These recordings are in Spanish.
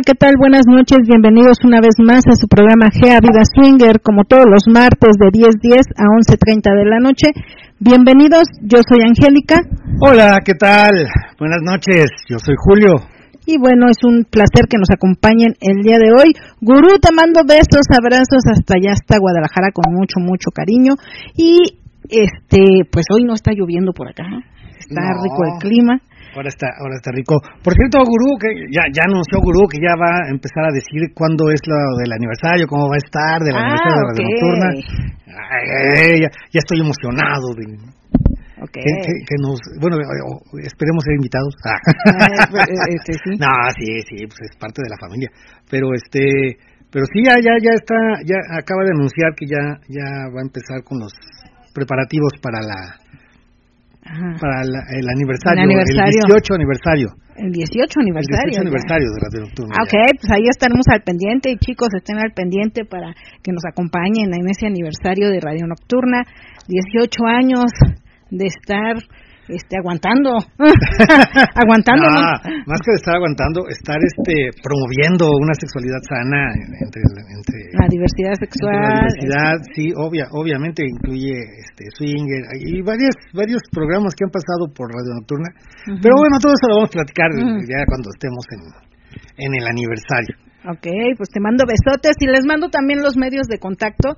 Hola, ¿qué tal? Buenas noches, bienvenidos una vez más a su programa Gea Vida Swinger, como todos los martes de 10.10 a 11.30 de la noche. Bienvenidos, yo soy Angélica. Hola, ¿qué tal? Buenas noches, yo soy Julio. Y bueno, es un placer que nos acompañen el día de hoy. Gurú, te mando besos, abrazos hasta allá, hasta Guadalajara con mucho, mucho cariño. Y este, pues hoy no está lloviendo por acá, está No. rico el clima. Ahora está, ahora está rico. Por cierto, Gurú, que ya, ya anunció Gurú que ya va a empezar a decir cuándo es lo del aniversario, cómo va a estar del Ah, aniversario de Radio ok. Nocturna. Ay, ya, ya estoy emocionado. de- Ok. que, que- que nos, bueno, eh, oh, esperemos ser invitados. Ah. Eh, este, sí. No, sí, sí, pues es parte de la familia. Pero este, pero sí, ya, ya, ya está, ya acaba de anunciar que ya, ya va a empezar con los preparativos para la, Ajá. para la- el aniversario, El aniversario. el 18 aniversario. El 18 El aniversario. 18 ya. aniversario de Radio Nocturna. Ah, Ok, pues ahí estaremos al pendiente y chicos estén al pendiente para que nos acompañen en ese aniversario de Radio Nocturna, 18 años de estar este aguantando, aguantando, ¿no? Ah, más que de estar aguantando, estar este promoviendo una sexualidad sana entre, entre la diversidad sexual. La diversidad, sí, obvia, obviamente incluye este swinger y varios varios programas que han pasado por Radio Nocturna. Pero bueno, todo eso lo vamos a platicar ya cuando estemos en, en el aniversario. Ok, pues te mando besotes y les mando también los medios de contacto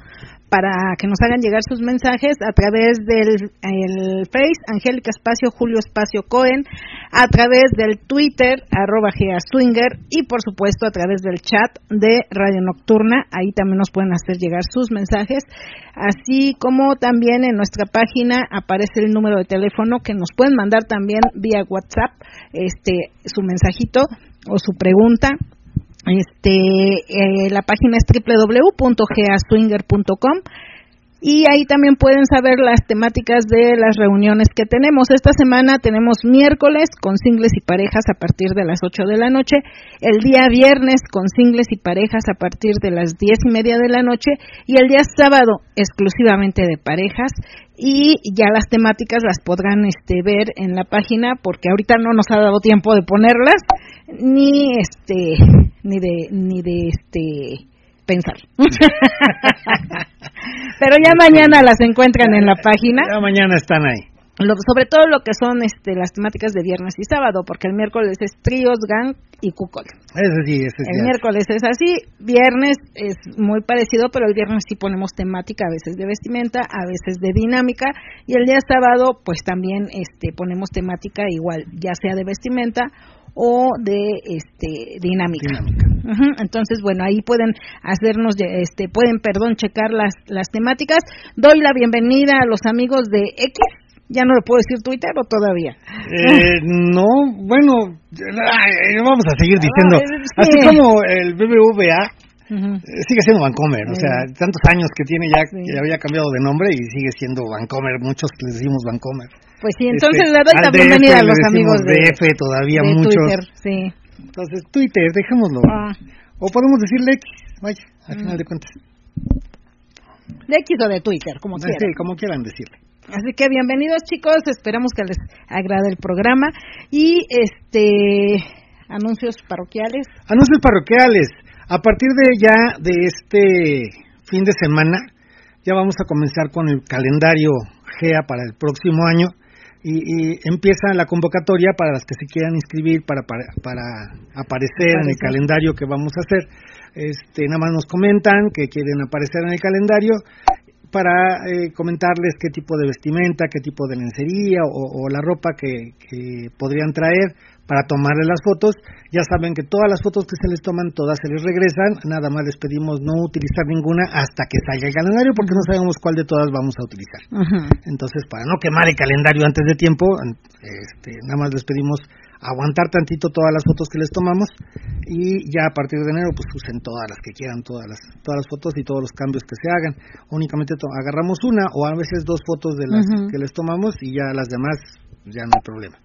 para que nos hagan llegar sus mensajes a través del el Face, Angélica Espacio, Julio Espacio Cohen, a través del Twitter, arroba Swinger y por supuesto a través del chat de Radio Nocturna, ahí también nos pueden hacer llegar sus mensajes, así como también en nuestra página aparece el número de teléfono que nos pueden mandar también vía WhatsApp, este, su mensajito o su pregunta este, eh, la página es www.geaswinger.com y ahí también pueden saber las temáticas de las reuniones que tenemos. Esta semana tenemos miércoles con singles y parejas a partir de las 8 de la noche, el día viernes con singles y parejas a partir de las 10 y media de la noche. Y el día sábado exclusivamente de parejas. Y ya las temáticas las podrán este, ver en la página porque ahorita no nos ha dado tiempo de ponerlas ni este ni de ni de este pensar pero ya mañana las encuentran en la página Ya mañana están ahí. lo- sobre todo lo que son este las temáticas de viernes y sábado porque el miércoles es tríos gang y cucol Ese sí, el sí. miércoles es así, viernes es muy parecido, pero el viernes sí ponemos temática, a veces de vestimenta, a veces de dinámica, y el día sábado pues también este ponemos temática igual, ya sea de vestimenta o de este dinámica. Entonces, bueno, ahí pueden hacernos, este, pueden, perdón, checar las, las temáticas. Doy la bienvenida a los amigos de X. Ya no le puedo decir Twitter o todavía. Eh, no, bueno, vamos a seguir diciendo. Ah, sí. Así como el BBVA Ujú. eh, sigue siendo Vancomer, o sea, tantos años que tiene ya, Sí. que había cambiado de nombre y sigue siendo Vancomer, muchos le decimos Vancomer. Pues sí, entonces Este, le doy la bienvenida a los amigos de, DF todavía de muchos. Twitter. Sí. Entonces, Twitter, dejémoslo. Ah, O podemos decirle X, vaya, al Mm. final de cuentas. de X o de Twitter, como quieran. como quieran decirle. Así que bienvenidos chicos, esperamos que les agrade el programa y este anuncios parroquiales. Anuncios parroquiales. A partir de ya de este fin de semana, ya vamos a comenzar con el calendario GEA para el próximo año y, y empieza la convocatoria para las que se quieran inscribir para, para, para aparecer en el calendario que vamos a hacer. Este, nada más nos comentan que quieren aparecer en el calendario para eh, comentarles qué tipo de vestimenta, qué tipo de lencería o, la ropa que, podrían traer para tomarle las fotos. Ya saben que todas las fotos que se les toman, todas se les regresan. Nada más les pedimos no utilizar ninguna hasta que salga el calendario porque no sabemos cuál de todas vamos a utilizar. Entonces, para no quemar el calendario antes de tiempo, este, nada más les pedimos aguantar tantito todas las fotos que les tomamos y ya a partir de enero pues usen todas las que quieran, todas las todas las fotos y todos los cambios que se hagan. Únicamente agarramos una o a veces dos fotos de las que les tomamos y ya las demás ya no hay problema.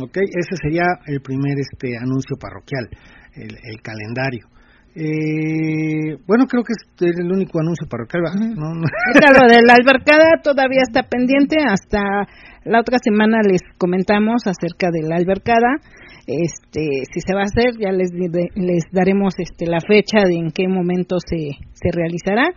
Ok, ese sería el primer este anuncio parroquial, el, el calendario. Eh, bueno, creo que es el único anuncio parroquial. ¿no? Claro, de la albercada todavía está pendiente. Hasta la otra semana les comentamos acerca de la albercada. Este, si se va a hacer, ya les, les daremos este, la fecha de en qué momento se, se realizará.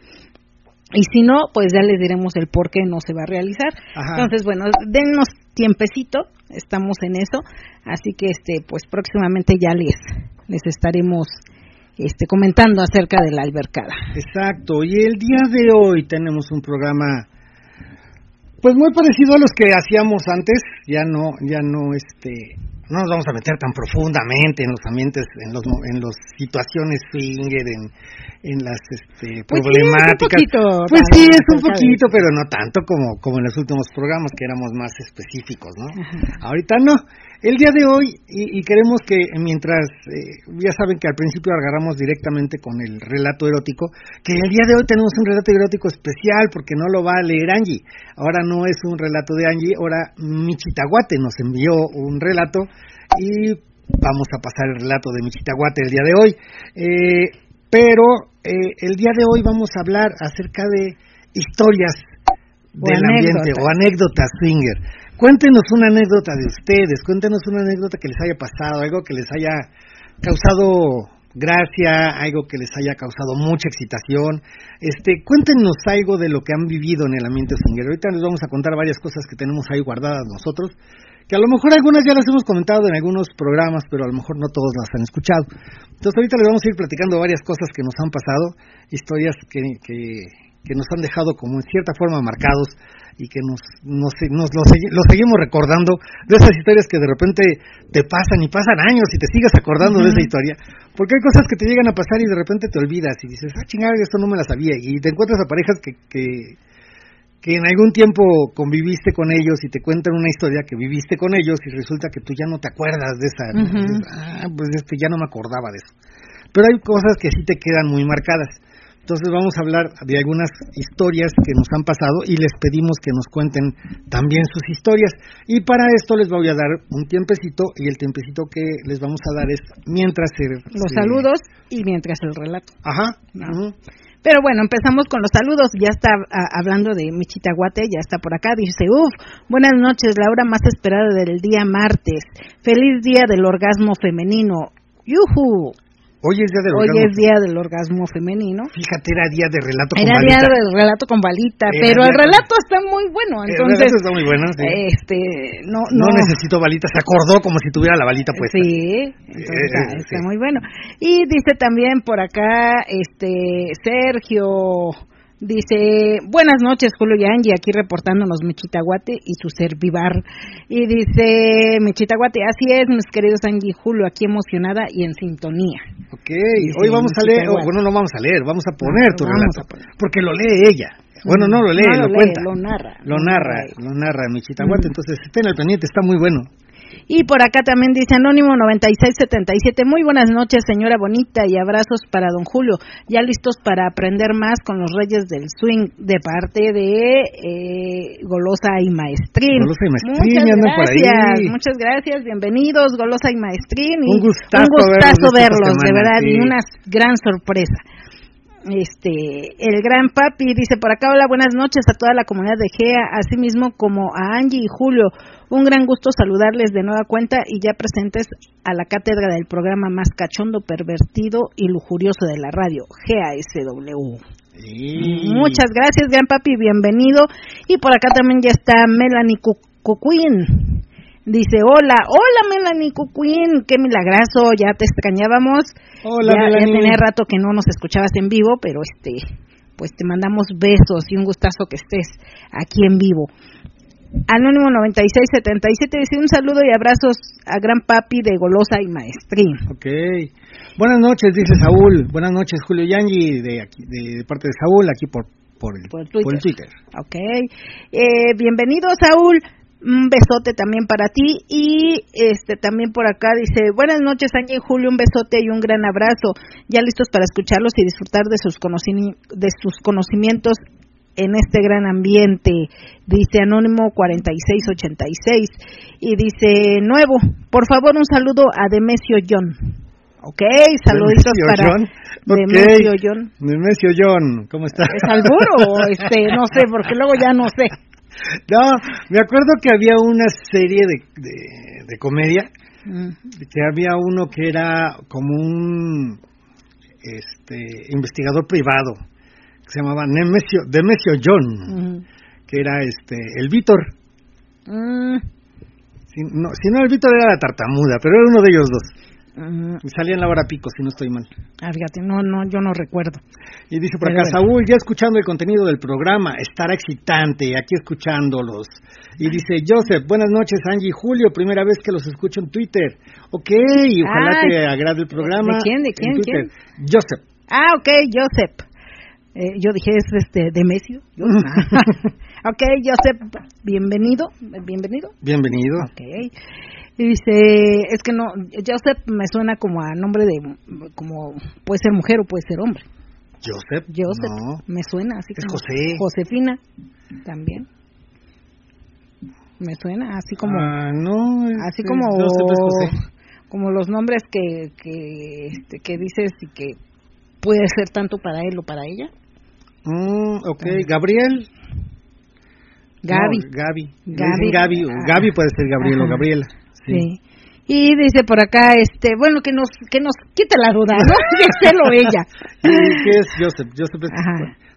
Y si no, pues ya les diremos el por qué no se va a realizar. Entonces, bueno, dennos tiempecito, estamos en eso. Así que, este, pues próximamente ya les, les estaremos este, comentando acerca de la albercada. Exacto, y el día de hoy tenemos un programa pues muy parecido a los que hacíamos antes, ya no, ya no, este, no nos vamos a meter tan profundamente en los ambientes, en los, en las situaciones swinger, en, en las este, pues problemáticas. pues sí, es un poquito, pero no tanto como, como en los últimos programas que éramos más específicos, ¿no? Ahorita no. El día de hoy, y, queremos que mientras, eh, ya saben que al principio agarramos directamente con el relato erótico, que el día de hoy tenemos un relato erótico especial porque no lo va a leer Angie. Ahora no es un relato de Angie, ahora Michitaguate nos envió un relato y vamos a pasar el relato de Michitaguate el día de hoy. Eh, pero eh, el día de hoy vamos a hablar acerca de historias del ambiente o anécdotas swinger. Cuéntenos una anécdota de ustedes, cuéntenos una anécdota que les haya pasado, algo que les haya causado gracia, algo que les haya causado mucha excitación. Este, cuéntenos algo de lo que han vivido en el ambiente swinger. Ahorita les vamos a contar varias cosas que tenemos ahí guardadas nosotros, que a lo mejor algunas ya las hemos comentado en algunos programas, pero a lo mejor no todos las han escuchado. Entonces ahorita les vamos a ir platicando varias cosas que nos han pasado, historias que, que, que nos han dejado como en cierta forma marcados y que nos, nos, nos lo, seguimos recordando de esas historias que de repente te pasan y pasan años y te sigues acordando de esa historia, porque hay cosas que te llegan a pasar y de repente te olvidas y dices, ah, chingada, esto no me la sabía, y te encuentras a parejas que, que, que en algún tiempo conviviste con ellos y te cuentan una historia que viviste con ellos y resulta que tú ya no te acuerdas de esa, ah, pues es que ya no me acordaba de eso. Pero hay cosas que sí te quedan muy marcadas. Entonces vamos a hablar de algunas historias que nos han pasado y les pedimos que nos cuenten también sus historias. Y para esto les voy a dar un tiempecito y el tiempecito que les vamos a dar es mientras los saludos y mientras el relato. Ajá. Pero bueno, empezamos con los saludos. Ya está hablando de Michitaguate, ya está por acá. Dice, uff, buenas noches, la hora más esperada del día martes. Feliz día del orgasmo femenino. Yuhu. Hoy es día del orgasmo. Hoy es día del orgasmo femenino. Fíjate, era día de relato con balita. Era día del relato con balita, pero el relato está muy bueno, entonces. El relato está muy bueno, sí. Este, no, no. No necesito balita, se acordó como si tuviera la balita puesta. Sí, entonces está, está muy bueno. Y dice también por acá, este, Sergio Dice, buenas noches Julio y Angie, aquí reportándonos Mechitaguate y su servivar. Y dice, Mechitaguate, así es, mis queridos Angie y Julio, aquí emocionada y en sintonía. Ok, hoy vamos a leer, bueno, no vamos a leer, vamos a poner tu relato, porque lo lee ella. Bueno, no lo lee, lo, cuenta. Lo narra. Lo narra, lo narra Michitaguate, entonces estén al pendiente, está muy bueno. Y por acá también dice Anónimo 9677, muy buenas noches señora bonita y abrazos para don Julio, ya listos para aprender más con los reyes del swing de parte de eh, Golosa y Maestrín. Golosa y Maestrín, muchas gracias, muchas gracias, bienvenidos Golosa y Maestrín. un gustazo, verlos, de verdad, y una gran sorpresa este el gran papi dice por acá hola buenas noches a toda la comunidad de GEA así mismo como a Angie y Julio un gran gusto saludarles de nueva cuenta y ya presentes a la cátedra del programa más cachondo pervertido y lujurioso de la radio GASW muchas gracias gran papi bienvenido. Y por acá también ya está Melanie Cucuín. Dice, hola, hola Melanie Cucuín, qué milagroso, ya te extrañábamos. Hola ya, Ya tenía rato que no nos escuchabas en vivo, pero este, pues te mandamos besos y un gustazo que estés aquí en vivo. Anónimo 9677 dice un saludo y abrazos a Gran Papi de Golosa y Maestrín. Ok. Buenas noches, dice Saúl. Buenas noches, Julio Yangi, de, aquí, de parte de Saúl, aquí por, por, el, por, Twitter. Ok. Eh, bienvenido, Saúl. Un besote también para ti. Y este también por acá dice, buenas noches, Angie y Julio, un besote y un gran abrazo. Ya listos para escucharlos y disfrutar de sus, de sus conocimientos en este gran ambiente, dice Anónimo 4686, y dice Nuevo, por favor un saludo a Demesio John. Ok, saluditos para Demesio John. Demesio John, ¿cómo está? ¿Es alburo o este, no sé, porque luego ya no sé. No, me acuerdo que había una serie de, de, comedia, mm. que había uno que era como un este investigador privado se llamaba Nemesio, Demesio John, que era este el Víctor. Mm. Si, no, si no, el Víctor era la tartamuda, pero era uno de ellos dos. Y salía en la hora pico, si no estoy mal. Ah, fíjate, no, no, yo no recuerdo. Y dice por acá, Saúl, ya escuchando el contenido del programa, estará excitante, aquí escuchándolos. Y dice, Joseph, buenas noches, Angie y Julio, primera vez que los escucho en Twitter. Ok, ojalá te agrade el programa. ¿De quién? ¿De quién? ¿quién? Joseph. Ah, ok, Joseph. Eh, yo dije, es este, Demesio. ok, Joseph, bienvenido. Bienvenido. Bienvenido. Ok. Y dice, es que no, Joseph me suena como a nombre de, como puede ser mujer o puede ser hombre. Joseph. Joseph, no. me suena así es José. Josefina, también. Me suena así como. Ah, no. así como. Como los nombres que, que, este, que dices y que puede ser tanto para él o para ella. Mm, ok, Gabriel. Gaby. Gaby. Gaby. Gaby. Ah. Gaby puede ser Gabriel o Gabriela. Sí. Y dice por acá, este, bueno, que nos, que nos quite la duda, ¿no? que o ella. ¿Y qué es Joseph? Joseph es,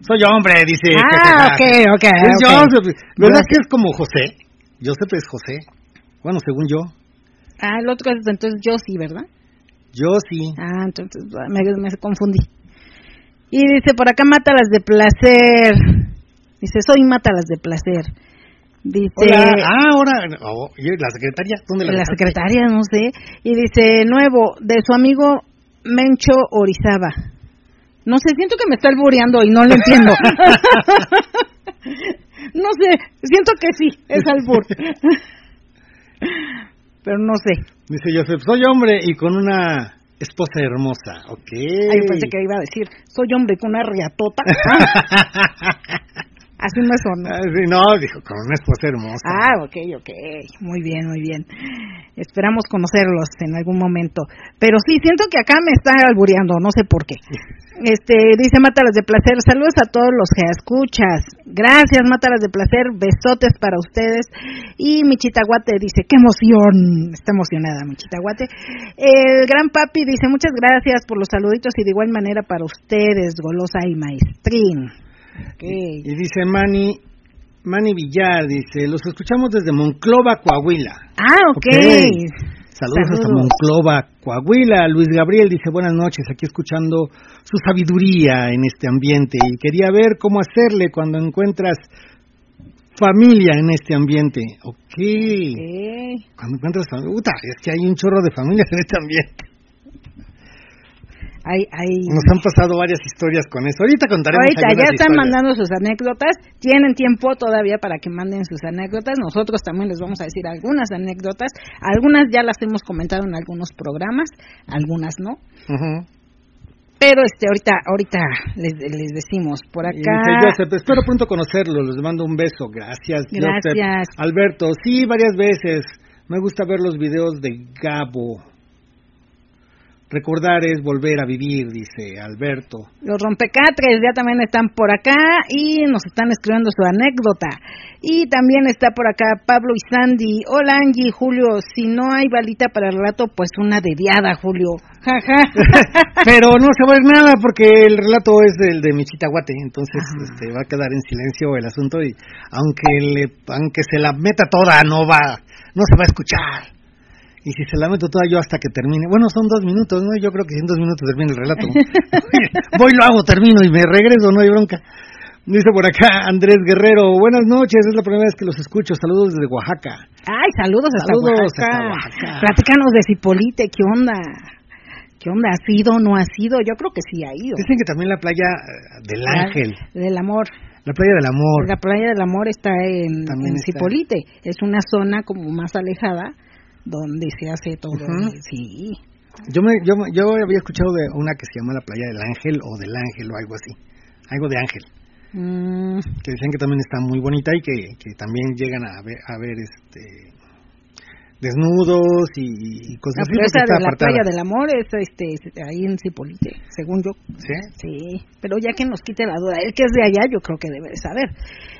soy hombre, dice. Ah, ok, ok. Es Joseph. ¿Verdad que es como José? Joseph es José. Bueno, según yo. Ah, el otro es entonces yo sí, ¿verdad? Yo sí. Ah, entonces me, me confundí. Y dice, por acá mátalas de placer. Dice, soy mátalas de placer. Dice, ah, ahora, oh, la secretaria? ¿Dónde la, la secretaria? No sé. Y dice, nuevo, de su amigo Mencho Orizaba. No sé, siento que me está albureando y no lo entiendo. no sé, siento que sí, es albur. Pero no sé. Dice Joseph, soy hombre y con una esposa hermosa, ok. Ay, pensé que iba a decir, soy hombre con una riatota. Así me sonó. Ah, sí, no, dijo, con una esposa hermosa. Ah, ok, ok. Muy bien, muy bien. Esperamos conocerlos en algún momento. Pero sí, siento que acá me está albureando, no sé por qué. Este, dice Mátalas de Placer, saludos a todos los que escuchas. Gracias, Mátalas de Placer, besotes para ustedes. Y Michitaguate dice, qué emoción. Está emocionada Michitaguate. El gran papi dice, muchas gracias por los saluditos y de igual manera para ustedes, Golosa y Maestrín. Y dice Manny, Manny Villar, dice, los escuchamos desde Monclova, Coahuila. Ah, ok. Saludos, hasta Monclova, Coahuila. Luis Gabriel dice, buenas noches, aquí escuchando su sabiduría en este ambiente y quería ver cómo hacerle cuando encuentras familia en este ambiente. Ok. okay. Cuando encuentras familia, es que hay un chorro de familias en este ambiente. Nos han pasado varias historias con eso. Ahorita contaremos. Ahorita ya están mandando sus anécdotas. Tienen tiempo todavía para que manden sus anécdotas. Nosotros también les vamos a decir algunas anécdotas. Algunas ya las hemos comentado en algunos programas, algunas no. Pero este ahorita ahorita les, les decimos por acá. Joseph, espero pronto conocerlo. Les mando un beso. Gracias. Gracias. Alberto, sí, varias veces. Me gusta ver los videos de Gabo. Recordar es volver a vivir, dice Alberto. Los rompecatres ya también están por acá y nos están escribiendo su anécdota. Y también está por acá Pablo y Sandy. Hola Angie, Julio, si no hay balita para el relato, pues una dediada, Julio. Pero no se va a ver nada porque el relato es del de Michitahuate, entonces este, va a quedar en silencio el asunto y aunque, le, aunque se la meta toda, no va, no se va a escuchar. Y si se la meto toda yo hasta que termine. Bueno, son dos minutos, ¿no? Yo creo que en dos minutos termina el relato. Voy, lo hago, termino y me regreso, no hay bronca. Dice por acá Andrés Guerrero, buenas noches, es la primera vez que los escucho, saludos desde Oaxaca. Ay, saludos, saludos Oaxaca. Platícanos de Cipolite, ¿qué onda? ¿Qué onda? ¿Ha sido o no ha sido? Yo creo que sí ha ido. Dicen que también la playa eh, del Ángel. Del Amor. La playa del Amor. La playa del Amor está en, en Cipolite. Es una zona como más alejada donde se hace todo. Sí. Yo, me, yo, yo había escuchado de una que se llama la playa del Ángel o del Ángel o algo así. Algo de Ángel. Mm. Que dicen que también está muy bonita y que, que también llegan a ver, a ver este desnudos y, cosas así. La de la playa del amor es este, ahí en Cipolite, según yo. ¿Sí? Sí, pero ya que nos quite la duda, él que es de allá, yo creo que debe de saber.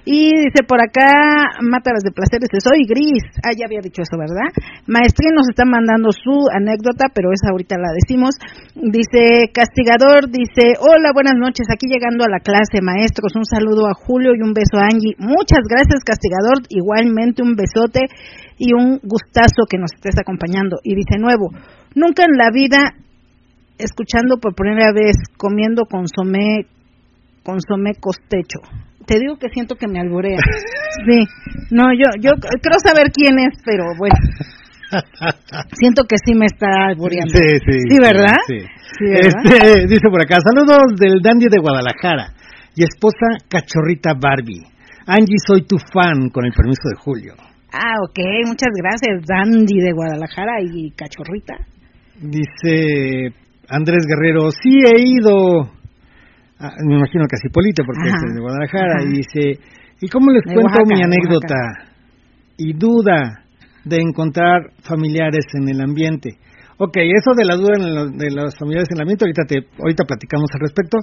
Y dice por acá, Mátalas de Placeres, soy gris. Ah, ya había dicho eso, ¿verdad? Maestría nos está mandando su anécdota, pero esa ahorita la decimos. Dice, Castigador, dice, hola, buenas noches, aquí llegando a la clase, maestros, un saludo a Julio y un beso a Angie. Muchas gracias, Castigador, igualmente un besote y un gustazo que nos estés acompañando. Y dice nuevo, nunca en la vida escuchando por primera vez comiendo consomé consomé costecho. Te digo que siento que me alborea. Sí. No, yo yo creo saber quién es, pero bueno. Siento que sí me está alboreando. Sí, sí. Sí, ¿verdad? Sí. Este, dice por acá, saludos del Dandy de Guadalajara y esposa cachorrita Barbie. Angie, soy tu fan, con el permiso de Julio. Ah, ok, muchas gracias, Dandy de Guadalajara y Cachorrita. Dice Andrés Guerrero, sí he ido, me imagino que a Cipolite porque es de Guadalajara, y dice, ¿y cómo les cuento mi anécdota? Y duda de encontrar familiares en el ambiente. Ok, eso de la duda de las familiares en el ambiente, ahorita, te, ahorita platicamos al respecto.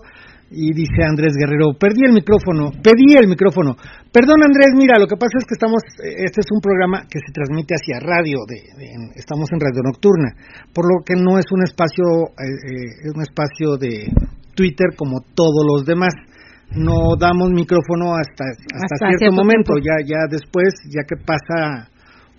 Y dice Andrés Guerrero, perdí el micrófono, pedí el micrófono. Perdón Andrés, mira, lo que pasa es que estamos, este es un programa que se transmite hacia radio, de, estamos en radio nocturna, por lo que no es un espacio, eh, eh, es un espacio de Twitter como todos los demás. No damos micrófono hasta, hasta, cierto, momento, ya, ya después, ya que pasa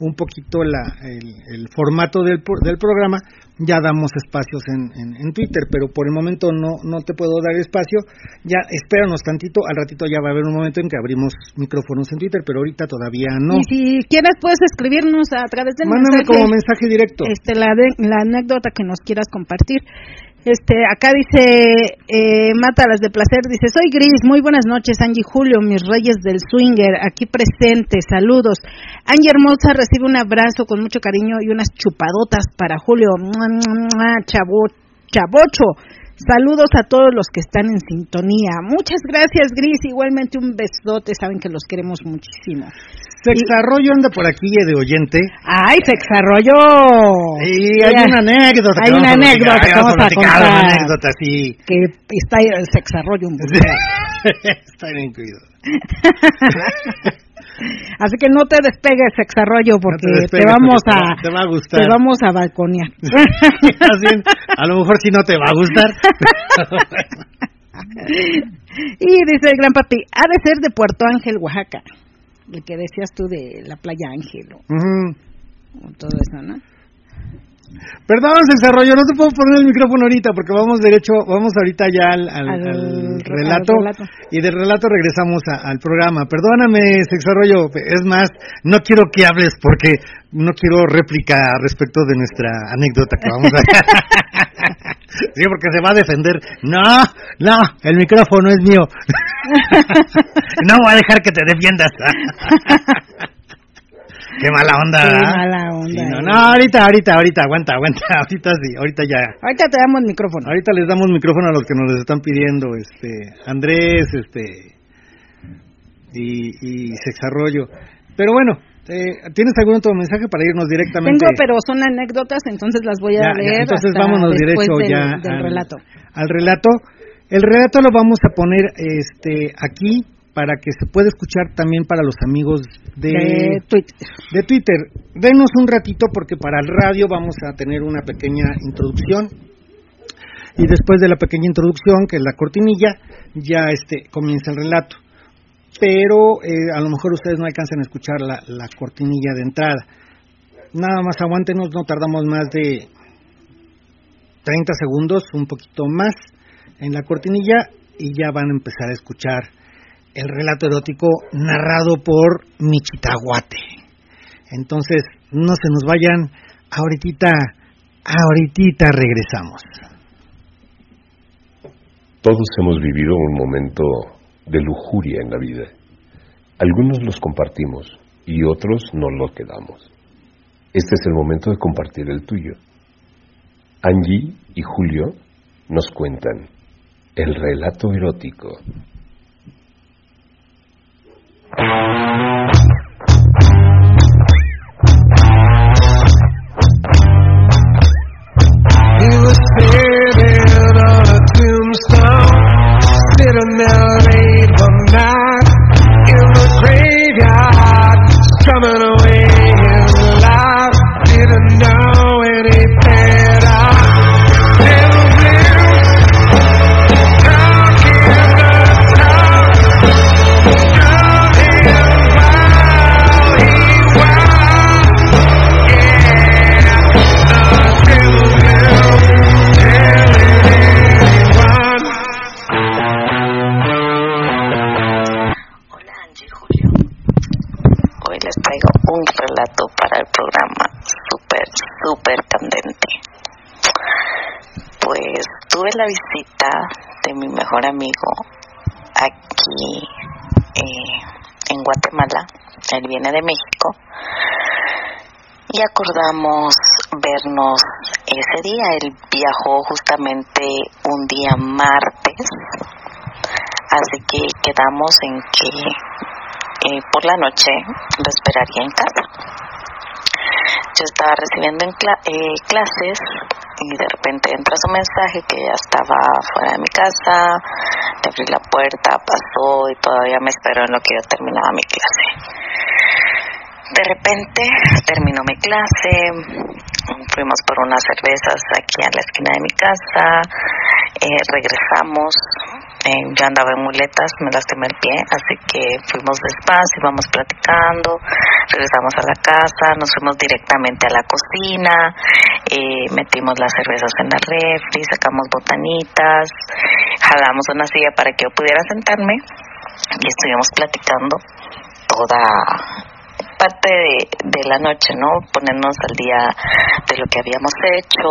un poquito la, el, formato del, del programa, ya damos espacios en, en, Twitter, pero por el momento no, no te puedo dar espacio. Ya espéranos tantito, al ratito ya va a haber un momento en que abrimos micrófonos en Twitter, pero ahorita todavía no. Y si quieres puedes escribirnos a través del Mándame como mensaje directo. Este, la, la anécdota que nos quieras compartir. Este, acá dice, eh, Mátalas de Placer, dice, soy Gris, muy buenas noches, Angie Julio, mis reyes del swinger, aquí presentes, saludos. Angie Hermosa recibe un abrazo con mucho cariño y unas chupadotas para Julio, chavo, chavocho. Saludos a todos los que están en sintonía. Muchas gracias, Gris. Igualmente un besote. Saben que los queremos muchísimo. Sexarrollo anda por aquí de oyente. ¡Ay, Sexarrollo! Sí, hay una anécdota. Hay una anécdota que vamos a contar. Una anécdota, sí. Que está el Sexarrollo un Está bien incluido. Así que no te despegues, Sexarrollo, porque te, vamos a, te va a gustar. Te vamos a balconear. a lo mejor si no te va a gustar. y dice el gran papi, ha de ser de Puerto Ángel, Oaxaca el que decías tú de la playa Ángelo. todo eso, ¿no? Perdón, se desarrolló, no te puedo poner el micrófono ahorita porque vamos derecho, vamos ahorita ya al, relato, y del relato regresamos al programa. Perdóname, Sexarrollo, es más, no quiero que hables porque no quiero réplica respecto de nuestra anécdota que vamos a... sí, porque se va a defender. No, no, el micrófono es mío. no voy a dejar que te defiendas. Qué mala onda. Qué mala onda. no, no, ahorita, ahorita, ahorita, aguanta, aguanta. Ahorita sí, ahorita ya. Ahorita te damos micrófono. Ahorita les damos micrófono a los que nos están pidiendo, este, Andrés, este, y, y Sexarrollo. Pero bueno, eh, ¿Tienes algún otro mensaje para irnos directamente? Tengo, pero son anécdotas, entonces las voy a leer. entonces vámonos derecho ya al, relato. Al relato. El relato lo vamos a poner este aquí para que se pueda escuchar también para los amigos de, Twitter. de Twitter. Denos un ratito porque para el radio vamos a tener una pequeña introducción y después de la pequeña introducción, que es la cortinilla, ya este comienza el relato. Pero eh, a lo mejor ustedes no alcanzan a escuchar la, la cortinilla de entrada. Nada más aguántenos, no tardamos más de 30 segundos, un poquito más en la cortinilla y ya van a empezar a escuchar el relato erótico narrado por Michitahuate. Entonces, no se nos vayan, ahorita, ahorita regresamos. Todos hemos vivido un momento de lujuria en la vida. Algunos los compartimos y otros no lo quedamos. Este es el momento de compartir el tuyo. Angie y Julio nos cuentan el relato erótico. Thank you. La visita de mi mejor amigo aquí eh, en Guatemala. Él viene de México y acordamos vernos ese día. Él viajó justamente un día martes, así que quedamos en que eh, por la noche lo esperaría en casa. Yo estaba recibiendo en eh, clases y de repente entra su mensaje que ya estaba fuera de mi casa, te abrí la puerta, pasó y todavía me esperó en lo que yo terminaba mi clase. De repente terminó mi clase, fuimos por unas cervezas aquí en la esquina de mi casa, eh, regresamos, yo andaba en muletas, me lastimé el pie, así que fuimos despacio, íbamos platicando, regresamos a la casa, nos fuimos directamente a la cocina, eh, metimos las cervezas en la refri, sacamos botanitas, jalamos una silla para que yo pudiera sentarme y estuvimos platicando toda parte de, la noche, ¿no? Ponernos al día de lo que habíamos hecho,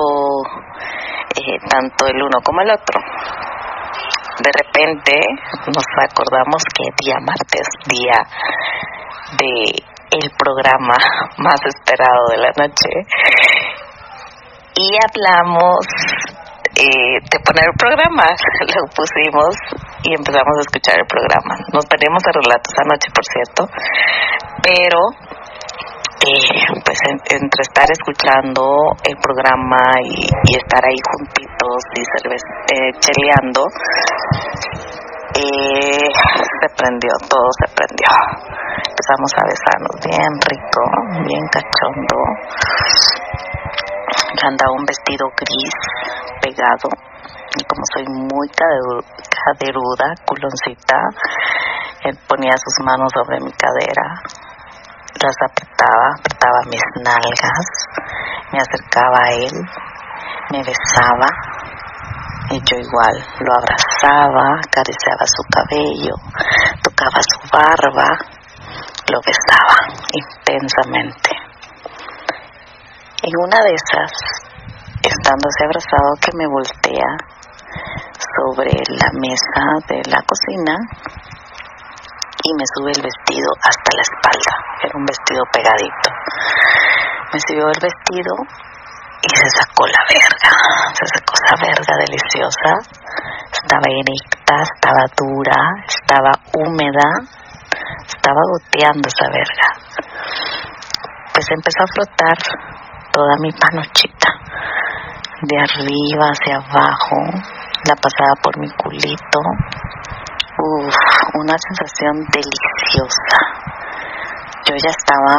eh, tanto el uno como el otro de repente nos acordamos que día martes, día de el programa más esperado de la noche, y hablamos eh, de poner el programa, lo pusimos y empezamos a escuchar el programa. Nos perdimos de relatos anoche, por cierto, pero eh, pues entre estar escuchando el programa y, estar ahí juntitos y eh, cheleando, eh, se prendió, todo se prendió. Empezamos a besarnos bien rico, bien cachondo. Yo andaba un vestido gris pegado y como soy muy caderuda, culoncita, él ponía sus manos sobre mi cadera las apretaba, apretaba mis nalgas, me acercaba a él, me besaba y yo igual lo abrazaba, acariciaba su cabello, tocaba su barba, lo besaba intensamente. En una de esas, estándose abrazado, que me voltea sobre la mesa de la cocina y me sube el vestido hasta la espalda. Era un vestido pegadito. Me subió el vestido y se sacó la verga. Se sacó esa verga deliciosa. Estaba erecta, estaba dura, estaba húmeda, estaba goteando esa verga. Pues empezó a flotar toda mi panochita, de arriba hacia abajo, la pasaba por mi culito, Uf, una sensación deliciosa. Yo ya estaba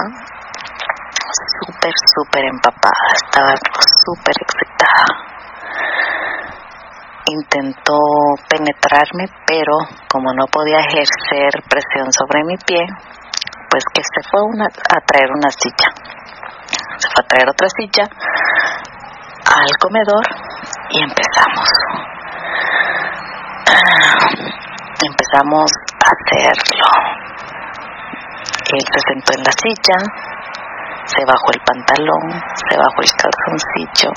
súper, súper empapada, estaba súper excitada. Intentó penetrarme, pero como no podía ejercer presión sobre mi pie, pues que se fue a traer una silla. Se fue a traer otra silla al comedor y empezamos. Empezamos a hacerlo. Él se sentó en la silla, se bajó el pantalón, se bajó el calzoncillo,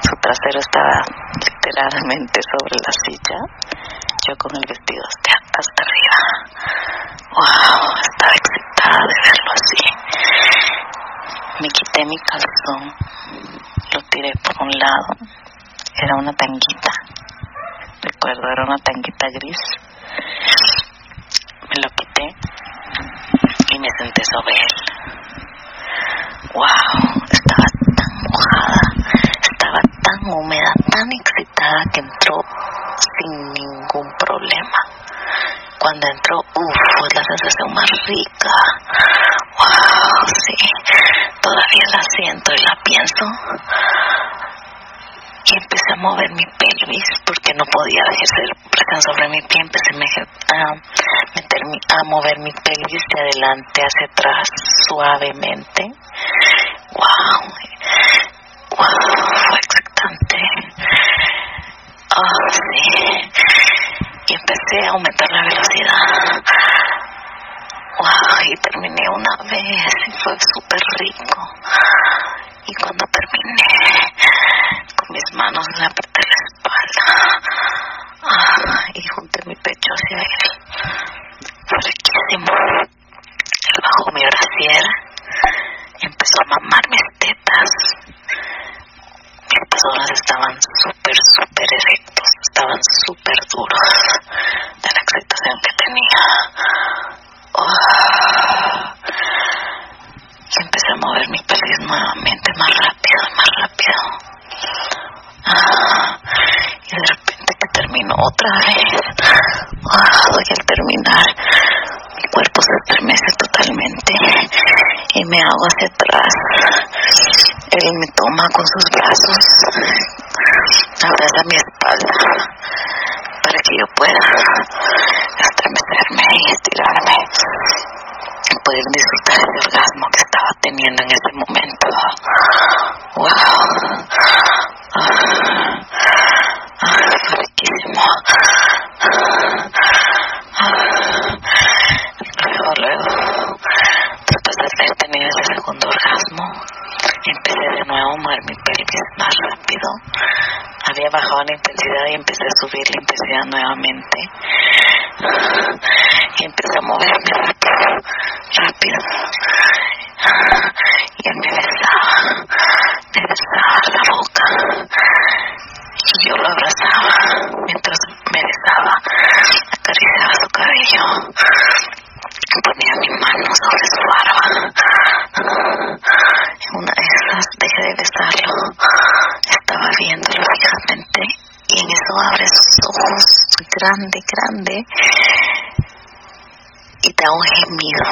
su trasero estaba literalmente sobre la silla, yo con el vestido hasta arriba. ¡Wow! Estaba excitada de verlo así. Me quité mi calzón, lo tiré por un lado, era una tanguita, recuerdo, era una tanguita gris. Me lo quité y me senté sobre él. ¡Wow! Estaba tan mojada, estaba tan húmeda, tan excitada que entró sin ningún problema. Cuando entró, uff, fue la sensación más rica. ¡Wow! Sí, todavía la siento y la pienso. Y empecé a mover mi pelvis porque no podía ejercer presión sobre mi pie. Empecé a, meter a mover mi pelvis de adelante hacia atrás suavemente. ¡Wow! ¡Wow! Fue excitante. Oh, sí. Y empecé a aumentar la velocidad. Y terminé una vez y fue súper rico. Y cuando terminé, con mis manos le apreté la espalda y junté mi pecho hacia él. Fue riquísimo. Él bajó mi brasier empezó a mamar mis tetas. Mis pezones estaban súper, súper erectos, estaban súper duros de la excitación que tenía. Oh y empecé a mover mi pelvis nuevamente más rápido, más rápido. Ah, y de repente que terminó otra vez. Ah, y al terminar, mi cuerpo se estremece totalmente y me hago hacia atrás. Él me toma con sus brazos, abraza mi espalda para que yo pueda estremecerme y estirarme poder disfrutar ese orgasmo que estaba teniendo en ese momento. ¡Wow! Ah, ah, riquísimo. Luego, luego, después de haber tenido ese segundo orgasmo, empecé de nuevo a mover mi pelvis más rápido. Había bajado la intensidad y empecé a subir la intensidad nuevamente. Y empecé a moverme rápido, rápido. Y él me besaba, me besaba la boca. Y yo lo abrazaba mientras me besaba, acariciaba su cabello, ponía mi mano sobre su barba. En una de esas dejé de besarlo, estaba viéndolo fijamente y en eso abre sus ojos grande, grande. Y da un gemido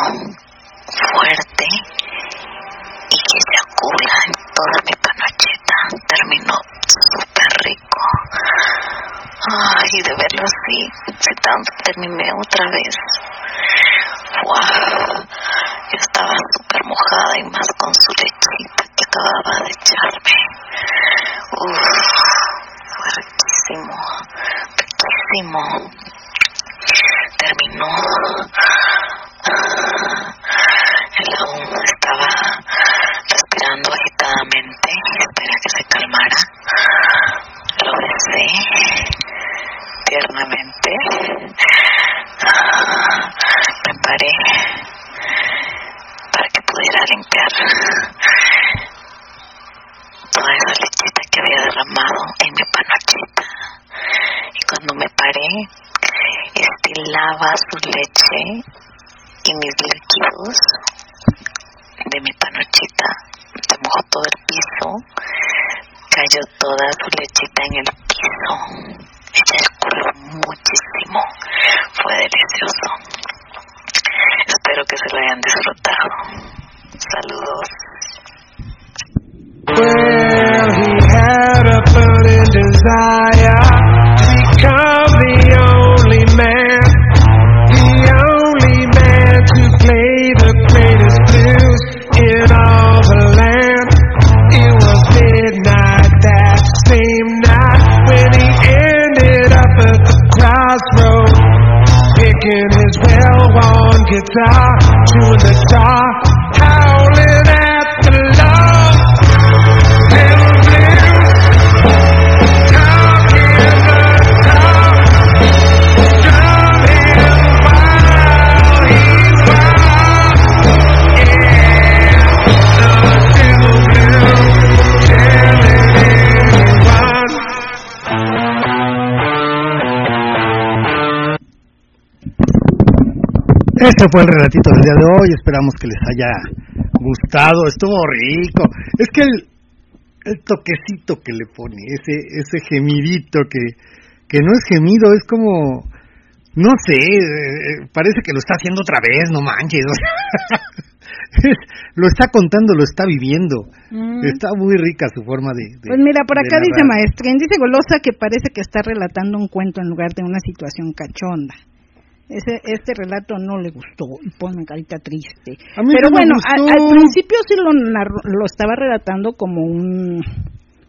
Este fue el relatito del día de hoy. Esperamos que les haya gustado. Estuvo rico. Es que el, el toquecito que le pone, ese ese gemidito que, que no es gemido, es como, no sé, eh, parece que lo está haciendo otra vez, no manches. lo está contando, lo está viviendo. Mm. Está muy rica su forma de. de- Pues mira, por acá dice. Maestrín, dice Golosa que parece que está relatando un cuento en lugar de una situación cachonda. Ese, este relato no le gustó y pone carita triste. A mí Pero bueno, gustó. a- al principio sí lo, narró- lo estaba relatando como un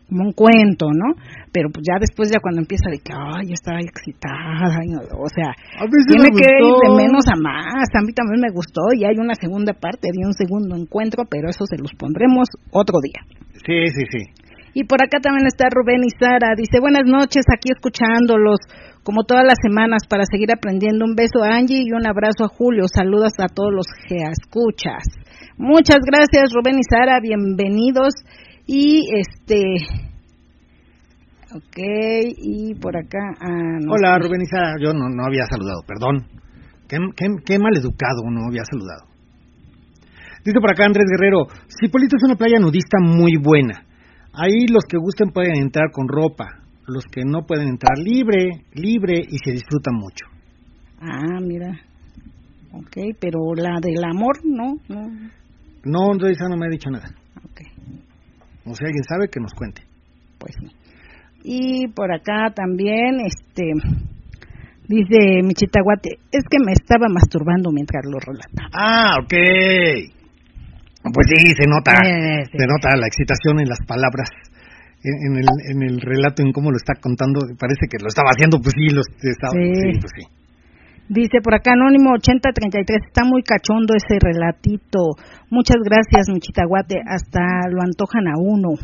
como un cuento, ¿no? Pero pues ya después, ya cuando empieza de que, ay, está excitada, y no- o sea, sí tiene me que ir de menos a más. A mí también me gustó y hay una segunda parte de un segundo encuentro, pero eso se los pondremos otro día. Sí, sí, sí. Y por acá también está Rubén y Sara. Dice, buenas noches, aquí escuchándolos como todas las semanas para seguir aprendiendo. Un beso a Angie y un abrazo a Julio. Saludos a todos los que escuchas. Muchas gracias Rubén y Sara, bienvenidos. Y este... Ok, y por acá... ah, no Hola, sé. Rubén Isa. Yo no, no había saludado, perdón. Qué, qué, qué mal educado no había saludado. Dice por acá Andrés Guerrero, Cipolito es una playa nudista muy buena. Ahí los que gusten pueden entrar con ropa, los que no pueden entrar libre, libre y se disfruta mucho. Ah, mira. Ok, pero la del amor, no, no. No, Andrés Isa no me ha dicho nada. Ok. O sea, alguien sabe que nos cuente. pues sí. Y por acá también, este, dice Michitaguate, es que me estaba masturbando mientras lo relataba. Ah, ok. Pues sí, se nota. Eh, sí. Se nota la excitación en las palabras, en, en el, en el relato, en cómo lo está contando. Parece que lo estaba haciendo, pues sí, lo estaba. Sí. sí, pues sí. Dice por acá Anónimo 8033, está muy cachondo ese relatito. Muchas gracias, Michitaguate, hasta lo antojan a uno,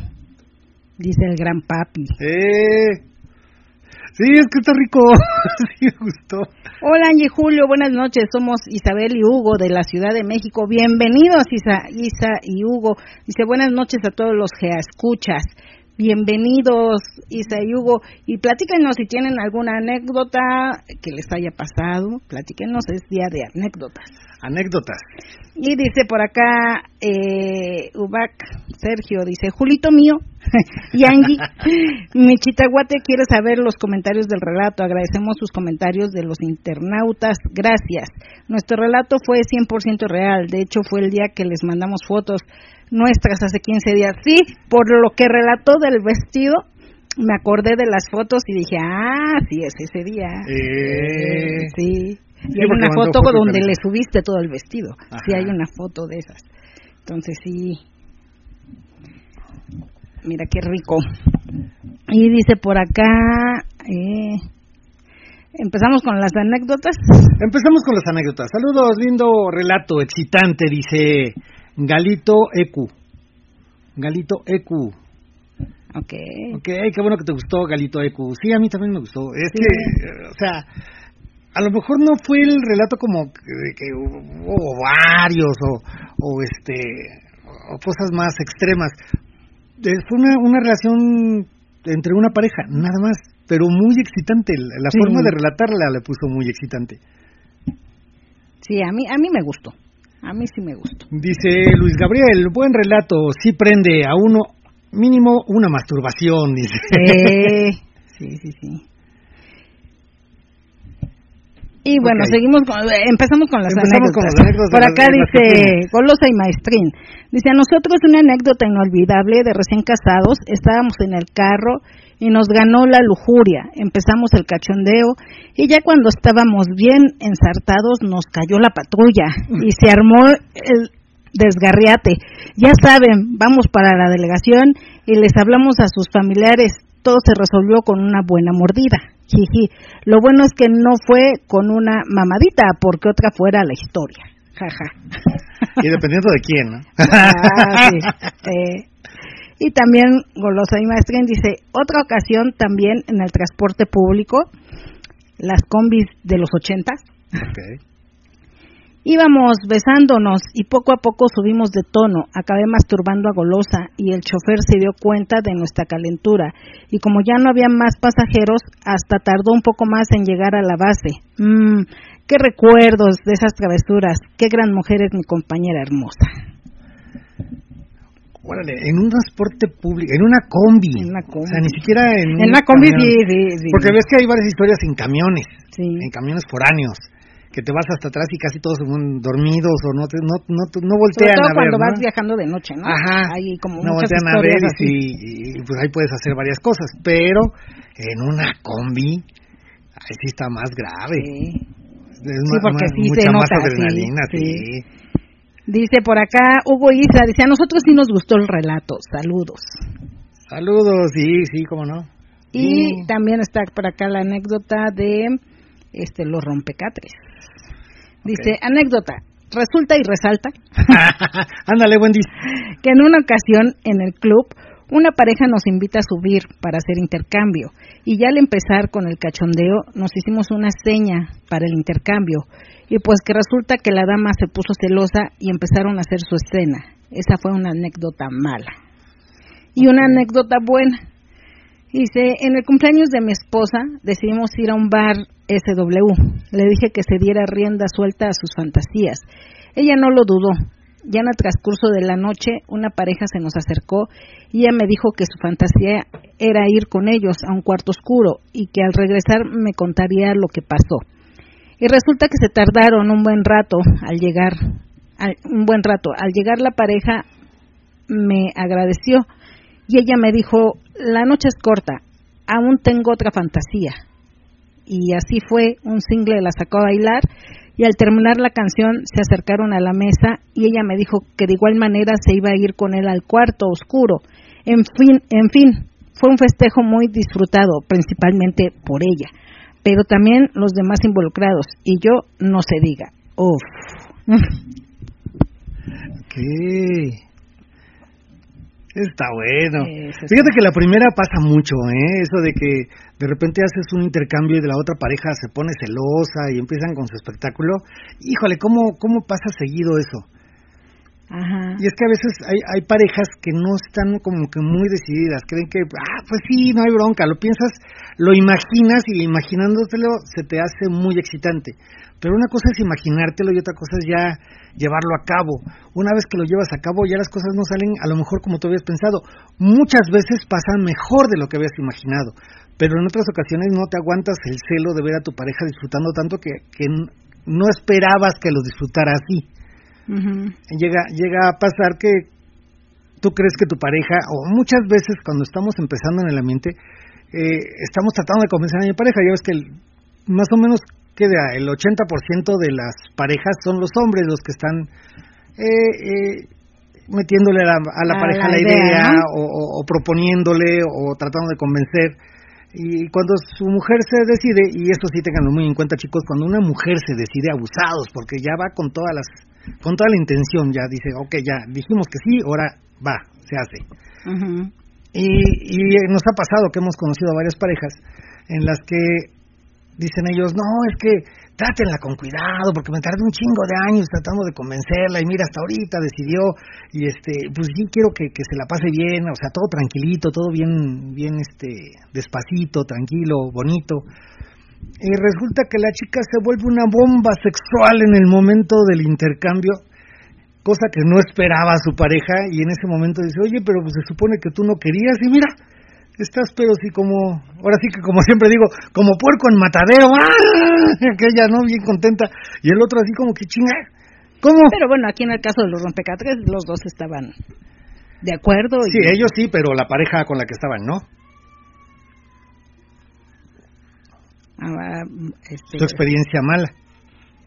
dice el gran papi. Eh. Sí, es que está rico. sí, me gustó. Hola Angie Julio, buenas noches. Somos Isabel y Hugo de la Ciudad de México. Bienvenidos Isa, Isa y Hugo. Dice buenas noches a todos los que escuchas. Bienvenidos Isa y Hugo. Y platíquenos si tienen alguna anécdota que les haya pasado. Platíquenos, es día de anécdotas. Anécdotas. Y dice por acá, eh, Ubac, Sergio, dice, Julito mío, y Angie, mi chitaguate quiere saber los comentarios del relato. Agradecemos sus comentarios de los internautas. Gracias. Nuestro relato fue 100% real. De hecho, fue el día que les mandamos fotos nuestras hace 15 días. Sí, por lo que relató del vestido, me acordé de las fotos y dije, ah, sí, es ese día. Eh. Sí. Y Sí, hay una foto donde le subiste todo el vestido. Sí, hay una foto de esas. Entonces sí. Mira qué rico. Y dice por acá, eh, empezamos con las anécdotas. Empezamos con las anécdotas. Saludos, lindo relato, excitante, dice Galito Ecu. Galito Ecu. Ok. Ok, qué bueno que te gustó, Galito Ecu. Sí, a mí también me gustó. Es Sí. que, eh, o sea, a lo mejor no fue el relato como que, que hubo varios o, o este o cosas más extremas. Fue una, una relación entre una pareja, nada más, pero muy excitante. La la Sí. forma de relatarla le puso muy excitante. Sí, a mí, a mí me gustó. A mí sí me gustó. Dice Luis Gabriel, buen relato, sí prende a uno mínimo una masturbación, dice. Eh, sí, sí, sí. Y bueno, seguimos con, eh, empezamos con las Empezamos anécdotas. Por acá dice. Golosa y Maestrín. Dice, a nosotros una anécdota inolvidable de recién casados. Estábamos en el carro y nos ganó la lujuria. Empezamos el cachondeo y ya cuando estábamos bien ensartados nos cayó la patrulla y se armó el desgarriate. Ya saben, vamos para la delegación y les hablamos a sus familiares. Todo se resolvió con una buena mordida. Jiji. Lo bueno es que no fue con una mamadita, porque otra fuera la historia. jaja. Y dependiendo de quién, ¿no? Ah, sí. Eh, y también Golosa y Maestrín dice, otra ocasión también en el transporte público, las combis de los ochentas, íbamos besándonos y poco a poco subimos de tono, acabé masturbando a Golosa y el chofer se dio cuenta de nuestra calentura. Y como ya no había más pasajeros, hasta tardó un poco más en llegar a la base. Mmm, qué recuerdos de esas travesuras, qué gran mujer es mi compañera hermosa. Órale, en un transporte público, en una combi. En una combi. O sea, ni siquiera en En un la combi sí, sí, sí. Porque ves que hay varias historias en camiones, Sí. en camiones foráneos, que te vas hasta atrás y casi todos son dormidos o no te, no, no, no Sobre voltean todo a ver, cuando ¿no? vas viajando de noche, ¿no? Ajá. Hay como no muchas voltean a ver y, y, pues ahí puedes hacer varias cosas, pero en una combi, ahí sí está más grave. Sí. Es Sí, ma- porque sí mucha se más nota, sí, adrenalina, sí. sí. Dice por acá Hugo Isa, dice, a nosotros sí nos gustó el relato, saludos. Saludos, sí, sí, cómo no. Y Sí. también está por acá la anécdota de este los rompecatres. Dice, anécdota, resulta y resalta Ándale, Wendy. que en una ocasión en el club una pareja nos invita a subir para hacer intercambio y ya al empezar con el cachondeo nos hicimos una seña para el intercambio y pues que resulta que la dama se puso celosa y empezaron a hacer su escena. Esa fue una anécdota mala. Y una anécdota buena. Dice, en el cumpleaños de mi esposa decidimos ir a un bar SW. Le dije que se diera rienda suelta a sus fantasías. Ella no lo dudó. Ya en el transcurso de la noche, una pareja se nos acercó y ella me dijo que su fantasía era ir con ellos a un cuarto oscuro y que al regresar me contaría lo que pasó. Y resulta que se tardaron un buen rato al llegar, al- un buen rato. Al llegar la pareja me agradeció y ella me dijo, la noche es corta, aún tengo otra fantasía. Y así fue, un single la sacó a bailar y al terminar la canción se acercaron a la mesa y ella me dijo que de igual manera se iba a ir con él al cuarto oscuro. En fin, en fin, fue un festejo muy disfrutado, principalmente por ella, pero también los demás involucrados y yo no se diga. Uf. ¿Qué? Está bueno. Fíjate que la primera pasa mucho, ¿eh? Eso de que de repente haces un intercambio y de la otra pareja se pone celosa y empiezan con su espectáculo. Híjole, ¿cómo, cómo pasa seguido eso? Ajá. Y es que a veces hay, hay parejas que no están como que muy decididas, creen que, ah, pues sí, no hay bronca, lo piensas, lo imaginas y imaginándotelo se te hace muy excitante. Pero una cosa es imaginártelo y otra cosa es ya llevarlo a cabo. Una vez que lo llevas a cabo ya las cosas no salen a lo mejor como tú habías pensado. Muchas veces pasan mejor de lo que habías imaginado, pero en otras ocasiones no te aguantas el celo de ver a tu pareja disfrutando tanto que, que no esperabas que lo disfrutara así. Llega llega a pasar que tú crees que tu pareja o muchas veces cuando estamos empezando en el ambiente eh, estamos tratando de convencer a mi pareja. Ya ves que el- más o menos queda el 80% de las parejas son los hombres los que están eh, eh, metiéndole a la, a la A pareja la la idea, o proponiéndole o tratando de convencer y cuando su mujer se decide, y esto sí tenganlo muy en cuenta chicos, cuando una mujer se decide abusados, porque ya va con todas las, con toda la intención, ya dice, ok, ya dijimos que sí, ahora va, se hace. Y, y nos ha pasado que hemos conocido a varias parejas en las que dicen ellos, no, es que trátenla con cuidado, porque me tardé un chingo de años tratando de convencerla y mira, hasta ahorita decidió y este, pues sí quiero que, que se la pase bien, o sea, todo tranquilito, todo bien, bien este, despacito, tranquilo, bonito. Y resulta que la chica se vuelve una bomba sexual en el momento del intercambio, cosa que no esperaba su pareja y en ese momento dice, oye, pero pues se supone que tú no querías y mira, estás pero sí como, ahora sí que como siempre digo, como puerco en matadero, ¡ah! aquella no bien contenta y el otro así como que chinga, ¿cómo? Pero bueno, aquí en el caso de los rompecatres, los dos estaban de acuerdo. Sí, ellos sí, pero la pareja con la que estaban, ¿no? Ah, este- Su experiencia mala.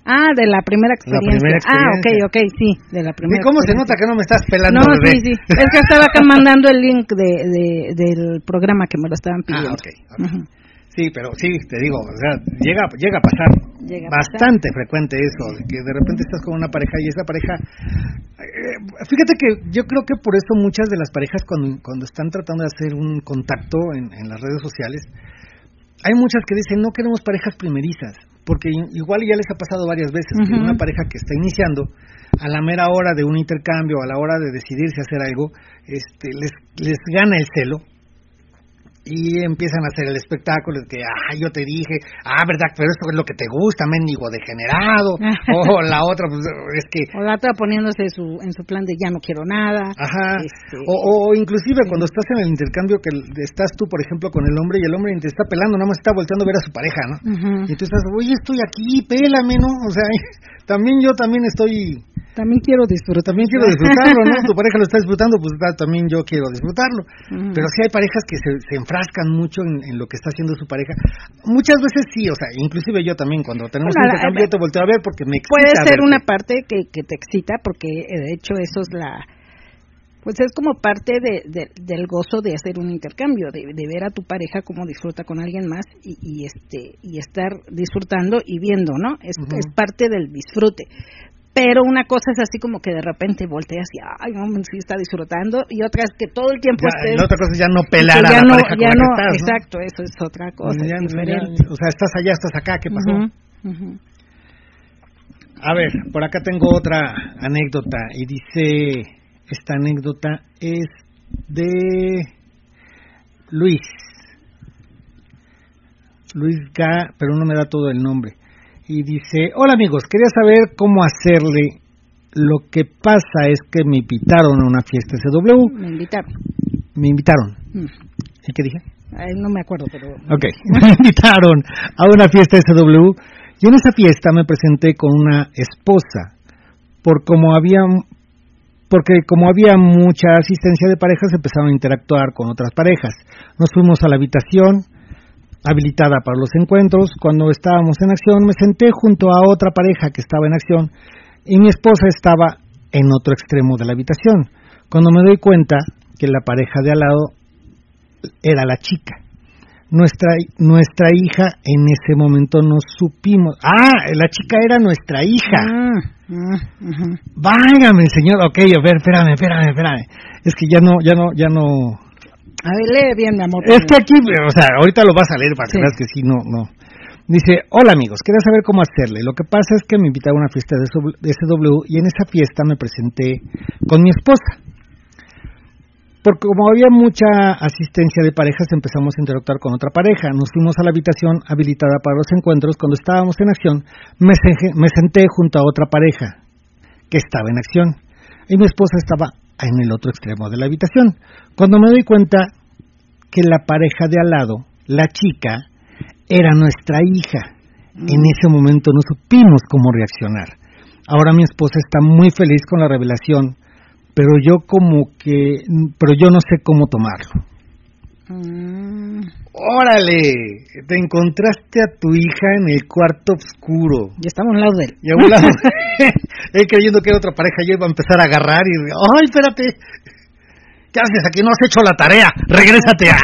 Ah, de la primera La experiencia. Ah, ok, ok, sí, de la primera ¿Y cómo se nota que no me estás pelando? No, bebé? sí, sí. Es que estaba acá mandando el link de, de- del programa que me lo estaban Ah, pidiendo. ok, ok. Ujú. Sí, pero sí, te digo, o sea, llega, llega a pasar Llega a bastante frecuente eso, de que de repente estás con una pareja y esa pareja, eh, fíjate que yo creo que por eso muchas de las parejas cuando, cuando están tratando de hacer un contacto en, en las redes sociales, hay muchas que dicen no queremos parejas primerizas, porque igual ya les ha pasado varias veces que Ujú. una pareja que está iniciando a la mera hora de un intercambio, a la hora de decidirse hacer algo, este, les, les gana el celo y empiezan a hacer el espectáculo de que, ah, yo te dije, ah, verdad, pero esto es lo que te gusta, mendigo degenerado, o la otra, pues es que, O la otra poniéndose su, en su plan de ya no quiero nada. ajá, Este, o, o inclusive sí. cuando estás en el intercambio que estás tú, por ejemplo, con el hombre y el hombre te está pelando, nada más está volteando a ver a su pareja, ¿no? Ujú. Y tú estás, oye, estoy aquí, pélame, ¿no? O sea, también yo también estoy, También quiero disfrutar. también quiero disfrutarlo, ¿no? Tu pareja lo está disfrutando, pues ta- también yo quiero disfrutarlo. Pero sí hay parejas que se, se enfrascan mucho en, en lo que está haciendo su pareja. Muchas veces sí, o sea, inclusive yo también, cuando tenemos Bueno, un intercambio, yo te volteo a ver porque me excita Puede ser verte. una parte que, que te excita porque eh, de hecho eso es la pues es como parte de, de- del gozo de hacer un intercambio de, de ver a tu pareja cómo disfruta con alguien más y, y este y estar disfrutando y viendo no es, es parte del disfrute pero una cosa es así como que de repente volteas y ay no sí está disfrutando y otra es que todo el tiempo Ya, estés la otra cosa es ya no pelar a la no, pareja con ya la que no, estás, ¿no? exacto, eso es otra cosa, Ya- es ya- diferente. o sea, estás allá, estás acá, ¿qué pasó? Ujú. A ver, por acá tengo otra anécdota y dice, esta anécdota es de Luis. Luis Ga, pero no me da todo el nombre. Y dice, hola amigos, quería saber cómo hacerle. Lo que pasa es que me invitaron a una fiesta SW. Me invitaron. Me invitaron. Mm. ¿Y qué dije? Ay, no me acuerdo, pero Ok, me invitaron a una fiesta SW y en esa fiesta me presenté con una esposa por como había porque como había mucha asistencia de parejas empezaron a interactuar con otras parejas. Nos fuimos a la habitación habilitada para los encuentros. Cuando estábamos en acción me senté junto a otra pareja que estaba en acción y mi esposa estaba en otro extremo de la habitación. Cuando me doy cuenta que la pareja de al lado era la chica. Nuestra, nuestra hija en ese momento no supimos. Ah, la chica era nuestra hija. Ah, ah. Váyame, señor. Ok, a ver, espérame, espérame, espérame. Es que ya no, ya no, ya no. A ver, lee bien, mi amor. Es que aquí, o sea, ahorita lo vas a leer para que Sí. veas que sí, no, no. Dice, hola amigos, quería saber cómo hacerle. Lo que pasa es que me invitaron a una fiesta de SW y en esa fiesta me presenté con mi esposa. Porque como había mucha asistencia de parejas, empezamos a interactuar con otra pareja. Nos fuimos a la habitación habilitada para los encuentros. Cuando estábamos en acción, me senté junto a otra pareja que estaba en acción y mi esposa estaba en el otro extremo de la habitación. Cuando me doy cuenta que la pareja de al lado, la chica, era nuestra hija. En ese momento no supimos cómo reaccionar. Ahora mi esposa está muy feliz con la revelación, pero yo como que, pero yo no sé cómo tomarlo. Mm, Órale, te encontraste a tu hija en el cuarto oscuro. ya estamos al lado de él. Y a un lado, él creyendo que era otra pareja, yo iba a empezar a agarrar y, ay, espérate, ¿qué haces aquí? No has hecho la tarea, regrésate.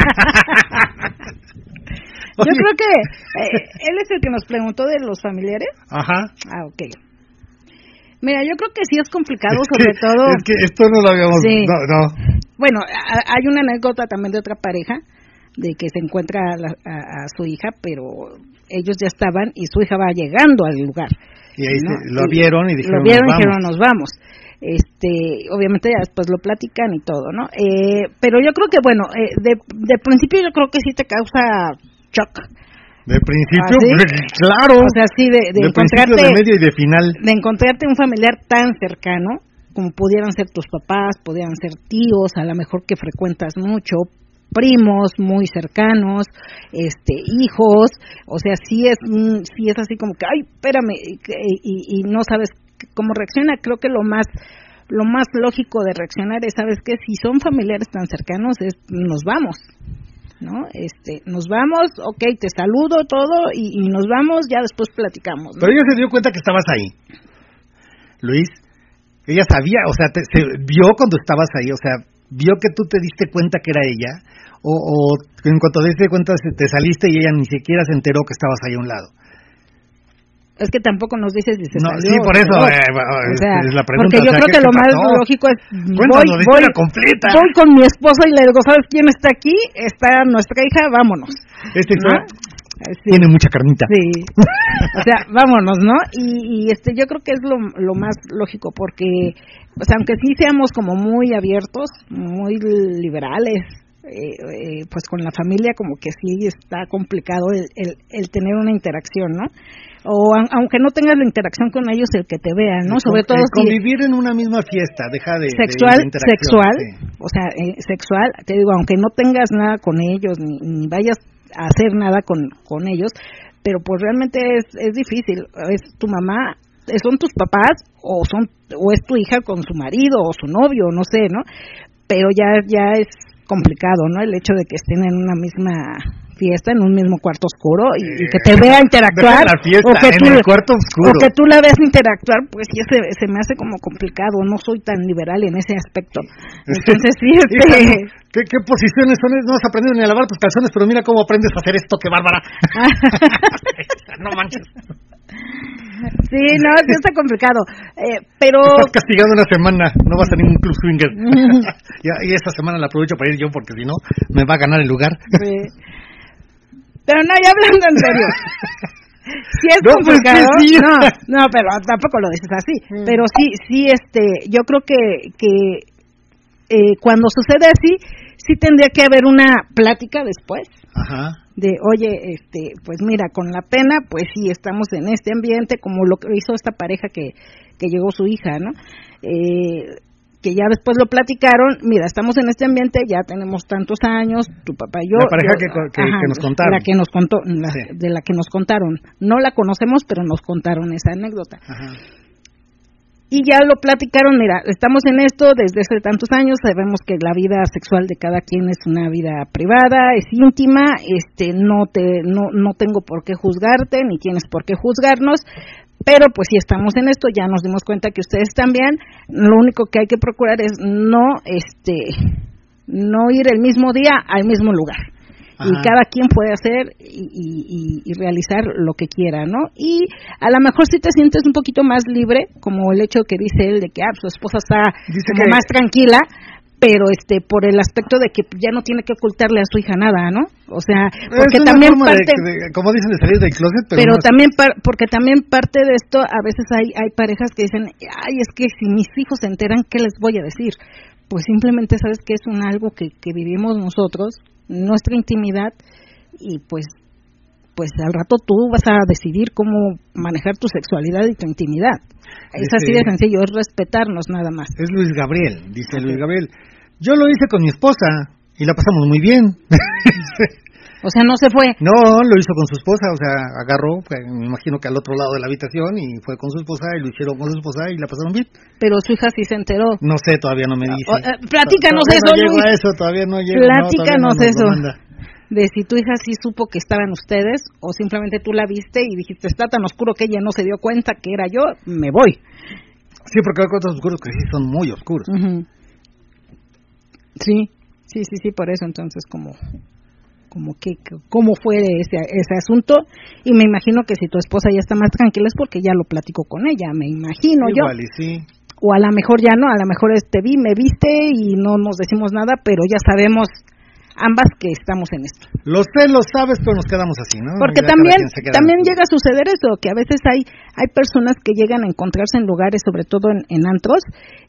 Yo creo que eh, él es el que nos preguntó de los familiares. Ajá. Ah, ok. Mira, yo creo que sí es complicado, Es sobre que- todo. Es que esto no lo habíamos... Sí. No, no. Bueno, a- hay una anécdota también de otra pareja de que se encuentra a, la- a- a su hija, pero ellos ya estaban y su hija va llegando al lugar. Y ahí ¿no? se- lo vieron y dijeron, Lo vieron y "Nos dijeron, vamos". nos vamos. Este, obviamente ya después lo platican y todo, ¿no? Eh, pero yo creo que, bueno, eh, de, de principio yo creo que sí te causa shock. De principio, ¿Ah, pues, claro. O sea, sí, de, de de principio, encontrarte de medio y de final. de encontrarte un familiar tan cercano como pudieran ser tus papás, pudieran ser tíos, a lo mejor que frecuentas mucho, primos muy cercanos, este hijos, o sea, sí es mm, sí es así como que ay, espérame y, y, y no sabes cómo reacciona, creo que lo más lo más lógico de reaccionar es, sabes que si son familiares tan cercanos es nos vamos. ¿No? Este, nos vamos, ok, te saludo todo y, nos vamos, ya después platicamos. Pero ella se dio cuenta que estabas ahí. Luis, ella sabía, o sea, te- se vio cuando estabas ahí, o sea, vio que tú te diste cuenta que era ella, o, o en cuanto te diste cuenta se- te saliste y ella ni siquiera se enteró que estabas ahí a un lado. Es que tampoco nos dices si se No, salió sí, por eso, eh, O es- sea, es la pregunta, porque yo o sea, creo ¿qué- que lo más lógico es voy, voy, completa. voy con mi esposo y le digo, ¿sabes quién está aquí? Está nuestra hija, vámonos. Esta historia Eh, sí. tiene mucha carnita. Sí. O sea, vámonos, ¿no? Y, y este, yo creo que es lo, lo más lógico porque, o sea, aunque sí seamos como muy abiertos, muy liberales, eh, eh, pues con la familia como que sí está complicado el, el, el tener una interacción, ¿no? O aunque no tengas la interacción con ellos, el que te vean, ¿no? Sobre todo el si convivir en una misma fiesta, deja de... sexual, de sexual, sí. o sea, eh, sexual, te digo, aunque no tengas nada con ellos, ni, ni vayas hacer nada con, con ellos, pero pues realmente es, es difícil, es tu mamá, eh, son tus papás, o son, o es tu hija con su marido, o su novio, no sé, ¿no? Pero ya, ya es complicado, ¿no? El hecho de que estén en una misma fiesta, en un mismo cuarto oscuro, y, y que te vea interactuar, la fiesta, o que en tú, el cuarto oscuro. o que tú la ves interactuar, pues ya se, se me hace como complicado, no soy tan liberal en ese aspecto. Entonces sí, este, ¿Qué, ¿Qué posiciones son? No has aprendido ni a lavar tus calzones, pero mira cómo aprendes a hacer esto, qué bárbara. no manches. sí, no, sí está complicado, eh, pero Estás castigado una semana, no vas a ningún club swinger. y, y esta semana la aprovecho para ir yo porque si no, me va a ganar el lugar. sí. Pero no, ya hablando en serio. Sí es No, pues, complicado. sí. No, no, pero tampoco lo dices así. Pero sí, sí, este, yo creo que que eh, cuando sucede así, sí tendría que haber una plática después Ajá. de, oye, este, pues mira, con la pena, pues sí, estamos en este ambiente, como lo que hizo esta pareja que, que llegó su hija, ¿no? Eh, que ya después lo platicaron, mira, estamos en este ambiente, ya tenemos tantos años, tu papá y yo. La pareja yo- que co- que- que nos contaron. La que nos contó, la- Sí. de la que nos contaron. No la conocemos, pero nos contaron esa anécdota. Ajá. Y ya lo platicaron, mira, estamos en esto desde hace tantos años, sabemos que la vida sexual de cada quien es una vida privada, es íntima, este no te no no tengo por qué juzgarte ni tienes por qué juzgarnos, pero pues si estamos en esto ya nos dimos cuenta que ustedes también, lo único que hay que procurar es no este no ir el mismo día al mismo lugar y cada quien puede hacer y, y- y- y realizar lo que quiera, ¿no? Y a lo mejor si te sientes un poquito más libre, como el hecho que dice él de que ah, su esposa está Dice como que- más tranquila, pero este por el aspecto de que ya no tiene que ocultarle a su hija nada, ¿no? O sea, porque también de- parte de- como dicen, de salir del closet, pero, pero no es- también par- porque también parte de esto a veces hay hay parejas que dicen ay es que si mis hijos se enteran qué les voy a decir pues simplemente sabes que es un algo que, que vivimos nosotros nuestra intimidad y pues pues al rato tú vas a decidir cómo manejar tu sexualidad y tu intimidad es así de Dice- sencillo es respetarnos nada más Es Luis Gabriel, dice Luis Gabriel. Yo lo hice con mi esposa y la pasamos muy bien. o sea no se fue no, lo hizo con su esposa, o sea, agarró, fue, me imagino que al otro lado de la habitación y fue con su esposa y lo hicieron con su esposa y la pasaron bien. pero su hija sí se enteró No sé, todavía no me dice. O- eh, platícanos Todavía eso, no Luis. eso, todavía no no, todavía Platícanos no lo eso. De si tu hija sí supo que estaban ustedes o simplemente tú la viste y dijiste está tan oscuro que ella no se dio cuenta que era yo, me voy. Sí, porque hay cuartos oscuros que sí son muy oscuros. Ujú. Sí, sí, sí, sí, por eso entonces como como que cómo fue ese ese asunto y me imagino que si tu esposa ya está más tranquila es porque ya lo platicó con ella, me imagino yo. Igual y sí. O a lo mejor ya no, a lo mejor te vi, me viste y no nos decimos nada, pero ya sabemos ambas que estamos en esto. Lo sé, lo sabes, pero nos quedamos así, ¿no? Porque Ya también también llega a suceder eso, que a veces hay hay personas que llegan a encontrarse en lugares, sobre todo en, en antros,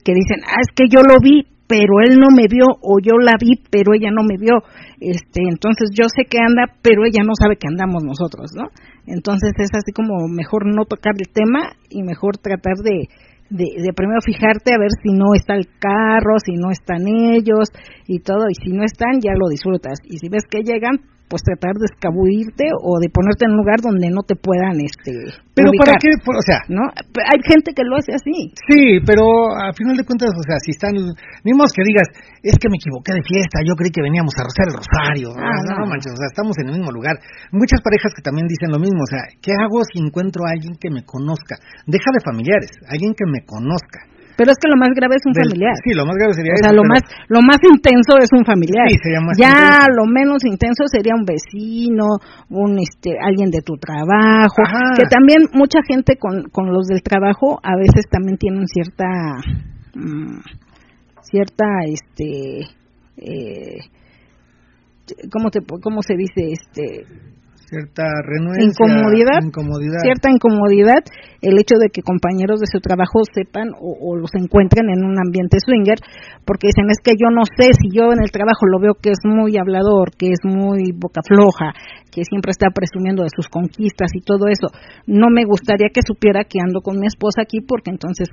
que dicen, ah, es que yo lo vi, pero él no me vio, o yo la vi, pero ella no me vio. este Entonces yo sé que anda, pero ella no sabe que andamos nosotros, ¿no? Entonces es así como mejor no tocar el tema y mejor tratar de, de, de primero fijarte a ver si no está el carro, si no están ellos y todo, y si no están ya lo disfrutas. Y si ves que llegan, pues tratar de escabullirte o de ponerte en un lugar donde no te puedan este Pero ubicar, para qué, o sea, ¿no? Hay gente que lo hace así. Sí, pero a final de cuentas, o sea, si están, modo que digas, es que me equivoqué de fiesta, yo creí que veníamos a rezar el rosario. Ah, no, no no. manches, o sea, estamos en el mismo lugar. Muchas parejas que también dicen lo mismo, o sea, ¿qué hago si encuentro a alguien que me conozca? Deja de familiares, alguien que me conozca. Pero es que lo más grave es un del- familiar. Sí, lo más grave sería O sea, eso, lo pero- más lo más intenso es un familiar. Sí, sería más ya intenso. lo menos intenso sería un vecino, un este alguien de tu trabajo, Ajá. que también mucha gente con, con los del trabajo a veces también tienen cierta mm, cierta este eh, cómo te cómo se dice este cierta renuencia, incomodidad, incomodidad. cierta incomodidad el hecho de que compañeros de su trabajo sepan o, o los encuentren en un ambiente swinger, porque dicen es que yo no sé si yo en el trabajo lo veo que es muy hablador, que es muy boca floja, que siempre está presumiendo de sus conquistas y todo eso. No me gustaría que supiera que ando con mi esposa aquí porque entonces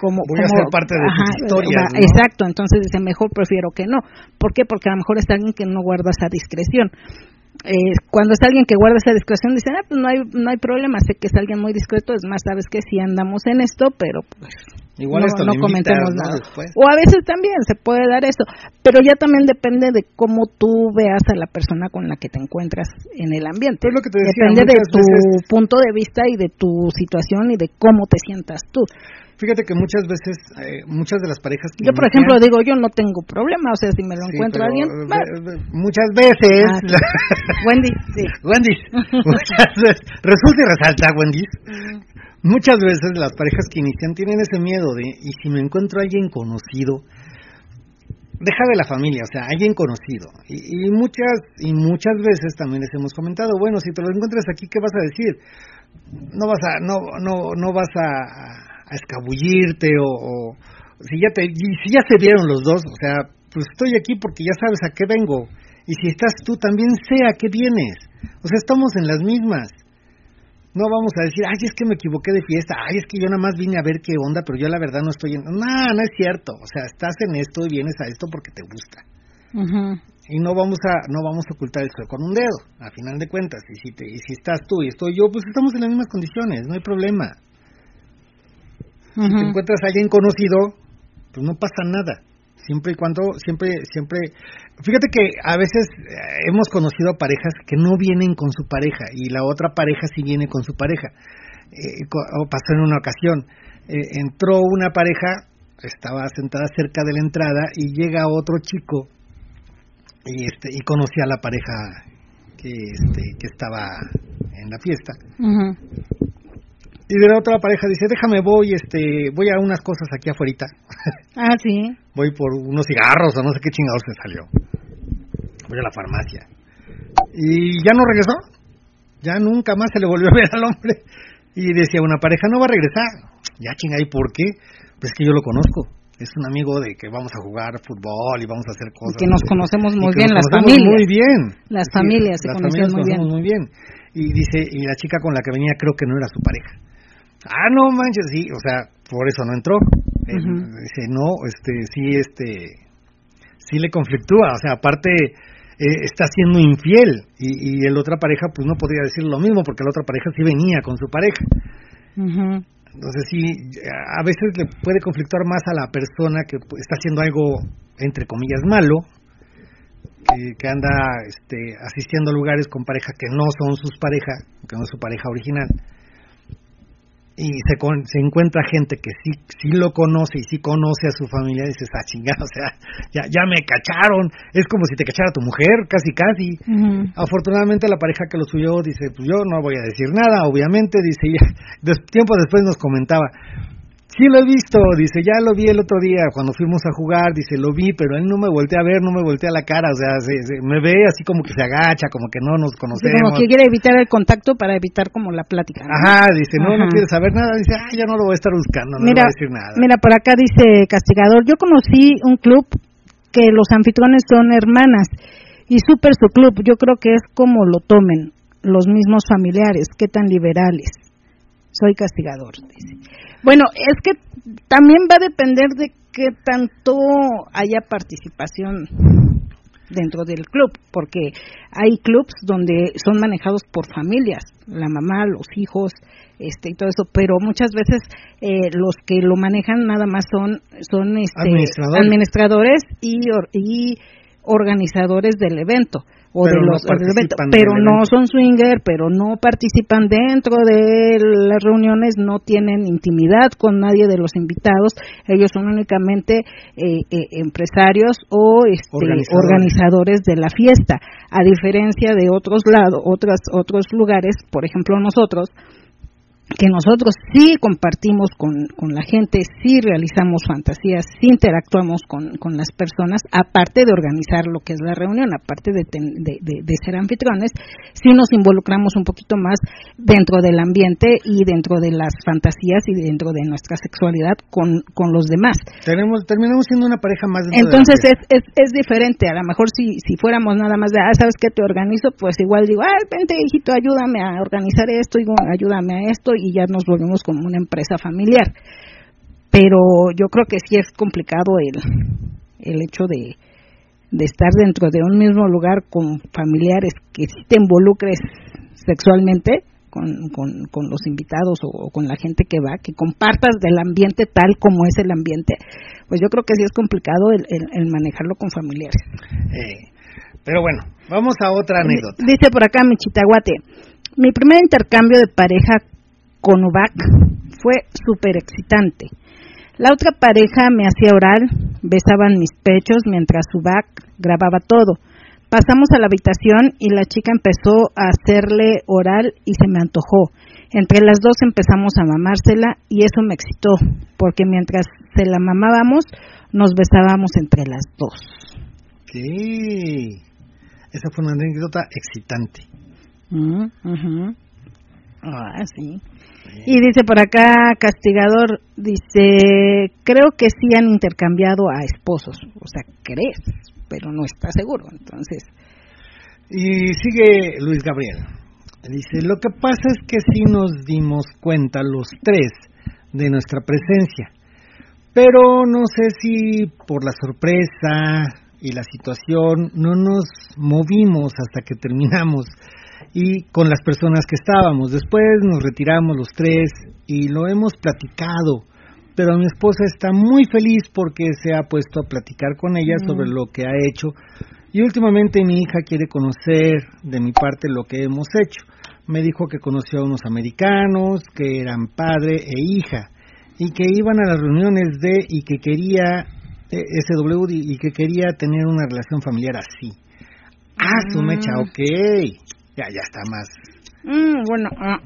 como, Voy a ser parte de tus historias, ¿no? Exacto, entonces dice mejor prefiero que no. ¿Por qué? Porque a lo mejor es alguien que no guarda esa discreción. Eh, cuando es alguien que guarda esa discreción, dicen, ah, pues no hay, no hay problema, sé que es alguien muy discreto, es más, sabes que sí andamos en esto, pero pues Igual no, esto no comentemos nada. Después. O a veces también se puede dar eso, pero ya también depende de cómo tú veas a la persona con la que te encuentras en el ambiente. Pero es lo que te decía, depende de tu veces- punto de vista y de tu situación y de cómo te sientas tú. Fíjate que muchas veces, eh, muchas de las parejas que Yo, por inician- ejemplo, digo, yo no tengo problema, o sea, si me lo Sí, encuentro alguien, muchas veces, Ah, sí. Wendy, sí. Wendy, muchas veces, resulta y resalta, Wendy, muchas veces las parejas que inician tienen ese miedo de, y si me encuentro a alguien conocido, deja de la familia, o sea, alguien conocido. Y, y muchas y muchas veces también les hemos comentado, bueno, si te lo encuentras aquí, ¿qué vas a decir? No vas a no no no vas a, a escabullirte o, o si ya te y si ya se vieron los dos, o sea, pues estoy aquí porque ya sabes a qué vengo. Y si estás tú también sé a qué vienes. O sea, estamos en las mismas. No vamos a decir, ay, es que me equivoqué de fiesta, ay, es que yo nada más vine a ver qué onda, pero yo la verdad no estoy en... No, no es cierto. O sea, estás en esto y vienes a esto porque te gusta. Y no vamos a no vamos a ocultar el sol con un dedo, a final de cuentas. Y si, te, y si estás tú y estoy yo, pues estamos en las mismas condiciones, no hay problema. Si te encuentras a alguien conocido, pues no pasa nada. Siempre y cuando, siempre, siempre. Fíjate que a veces eh, hemos conocido a parejas que no vienen con su pareja y la otra pareja sí viene con su pareja. Eh, o pasó en una ocasión. eh, entró una pareja, estaba sentada cerca de la entrada y llega otro chico y este y conocía a la pareja que este que estaba en la fiesta Ujú. Y de la otra pareja dice déjame voy este voy a unas cosas aquí afuera Ah, sí. voy por unos cigarros o no sé qué chingados se salió. Voy a la farmacia. Y ya no regresó. Ya nunca más se le volvió a ver al hombre. Y decía una pareja no va a regresar ya chinga y por qué pues es que yo lo conozco. Es un amigo de que vamos a jugar fútbol y vamos a hacer cosas. Que nos conocemos y muy bien, las familias. muy bien. Las familias se las conocen bien. muy bien. Y dice y la chica con la que venía creo que no era su pareja ah no manches sí o sea por eso no entró dice no este sí este sí le conflictúa o sea aparte eh, está siendo infiel y, y el otra pareja pues no podría decir lo mismo porque la otra pareja sí venía con su pareja Ujú. entonces sí, a veces le puede conflictuar más a la persona que está haciendo algo, entre comillas, malo, que, que anda este, asistiendo a lugares con pareja que no son sus parejas, que no es su pareja original. Y se, con- se encuentra gente que sí, sí lo conoce y sí conoce a su familia y dices, ah, chingada, o sea, ya, ya me cacharon. Es como si te cachara tu mujer, casi, casi. Afortunadamente la pareja que lo subió dice, pues yo no voy a decir nada, obviamente, dice, ya, des- tiempo después nos comentaba, sí lo he visto, dice, ya lo vi el otro día cuando fuimos a jugar, dice, lo vi, pero él no me voltea a ver, no me voltea la cara, o sea, se- se- me ve así como que se agacha, como que no nos conocemos. como que quiere evitar el contacto para evitar como la plática. ¿no? Ajá, dice, no, no quiere saber nada, dice, ah, ya no lo voy a estar buscando, no mira, le voy a decir nada. mira, por acá dice Castigador, yo conocí un club que los anfitriones son hermanas y súper su club, yo creo que es como lo tomen los mismos familiares, qué tan liberales. Soy castigador, dice. Bueno, es que también va a depender de qué tanto haya participación dentro del club, porque hay clubs donde son manejados por familias, la mamá, los hijos, este y todo eso, pero muchas veces eh, los que lo manejan nada más son son este, Administradores. administradores y or- y organizadores del evento o Pero de no los del evento, pero del no evento. son swinger, pero no participan dentro de las reuniones, no tienen intimidad con nadie de los invitados, ellos son únicamente eh, eh, empresarios o este, Organizadores. organizadores de la fiesta, a diferencia de otros lados, otros otros lugares, por ejemplo nosotros que nosotros sí compartimos con, con la gente, sí realizamos fantasías, sí interactuamos con, con las personas, aparte de organizar lo que es la reunión, aparte de, ten- de, de- de ser anfitriones, sí nos involucramos un poquito más dentro del ambiente y dentro de las fantasías y dentro de nuestra sexualidad con, con los demás. Tenemos, terminamos siendo una pareja más Entonces es, es, es diferente, a lo mejor si, si fuéramos nada más de, ah, ¿sabes qué te organizo? Pues igual digo, ah, vente hijito, ayúdame a organizar esto, digo, ayúdame a esto y ya nos volvemos como una empresa familiar. Pero yo creo que sí es complicado el, el hecho de, de estar dentro de un mismo lugar con familiares que sí te involucres sexualmente con, con, con los invitados o, o con la gente que va, que compartas del ambiente tal como es el ambiente, pues yo creo que sí es complicado el, el- el manejarlo con familiares. Eh, pero bueno, vamos a otra anécdota. Dice por acá mi chitaguate, mi primer intercambio de pareja con Ubac fue súper excitante. La otra pareja me hacía oral, besaban mis pechos mientras Ubac grababa todo. Pasamos a la habitación y la chica empezó a hacerle oral y se me antojó. Entre las dos empezamos a mamársela y eso me excitó, porque mientras se la mamábamos, nos besábamos entre las dos. Sí. Esa fue una anécdota excitante. Mm. Ah, sí. Y dice por acá, Castigador, dice, creo que sí han intercambiado a esposos. O sea, crees, pero no está seguro. Entonces, Y sigue Luis Gabriel. Dice, lo que pasa es que sí nos dimos cuenta los tres de nuestra presencia, pero no sé si por la sorpresa y la situación no nos movimos hasta que terminamos y con las personas que estábamos. Después nos retiramos los tres y lo hemos platicado, pero mi esposa está muy feliz porque se ha puesto a platicar con ella sobre lo que ha hecho y últimamente mi hija quiere conocer de mi parte lo que hemos hecho. Me dijo que conoció a unos americanos, que eran padre e hija, y que iban a las reuniones de y que quería eh, SW y que quería tener una relación familiar así. Ah, su mecha, ok. Ya, ya está más. mm, bueno, ah,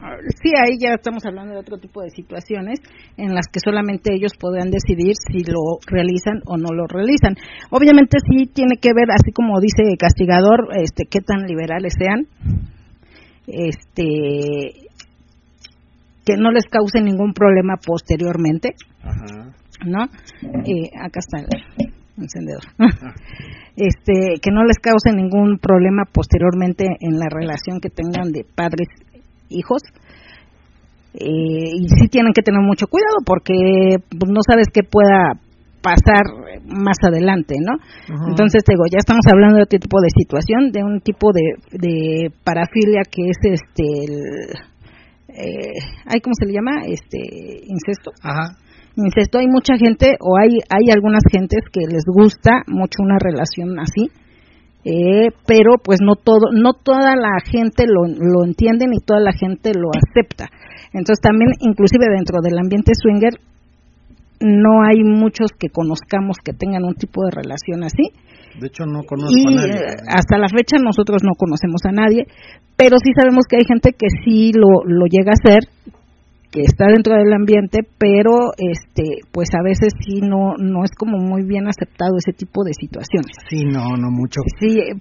sí, ahí ya estamos hablando de otro tipo de situaciones en las que solamente ellos podrán decidir si lo realizan o no lo realizan. Obviamente sí tiene que ver, así como dice Castigador, este, qué tan liberales sean, este, que no les cause ningún problema posteriormente. Ajá. ¿no? Eh, acá está el encendedor. este, que no les cause ningún problema posteriormente en la relación que tengan de padres hijos. Eh, y sí tienen que tener mucho cuidado porque pues, no sabes qué pueda pasar más adelante, ¿no? Entonces, te digo, ya estamos hablando de otro tipo de situación, de un tipo de, de parafilia que es este, el, eh, ¿ay, ¿cómo se le llama? Este, incesto Ajá. Incesto hay mucha gente o hay hay algunas gentes que les gusta mucho una relación así eh, pero pues no todo no toda la gente lo, lo entiende ni toda la gente lo acepta entonces también inclusive dentro del ambiente swinger no hay muchos que conozcamos que tengan un tipo de relación así De hecho, no conozco y a nadie. eh, hasta la fecha nosotros no conocemos a nadie, pero sí sabemos que hay gente que sí lo, lo llega a hacer, que está dentro del ambiente, pero este pues a veces sí no no es como muy bien aceptado ese tipo de situaciones. Sí, no, no mucho. Sí, eh,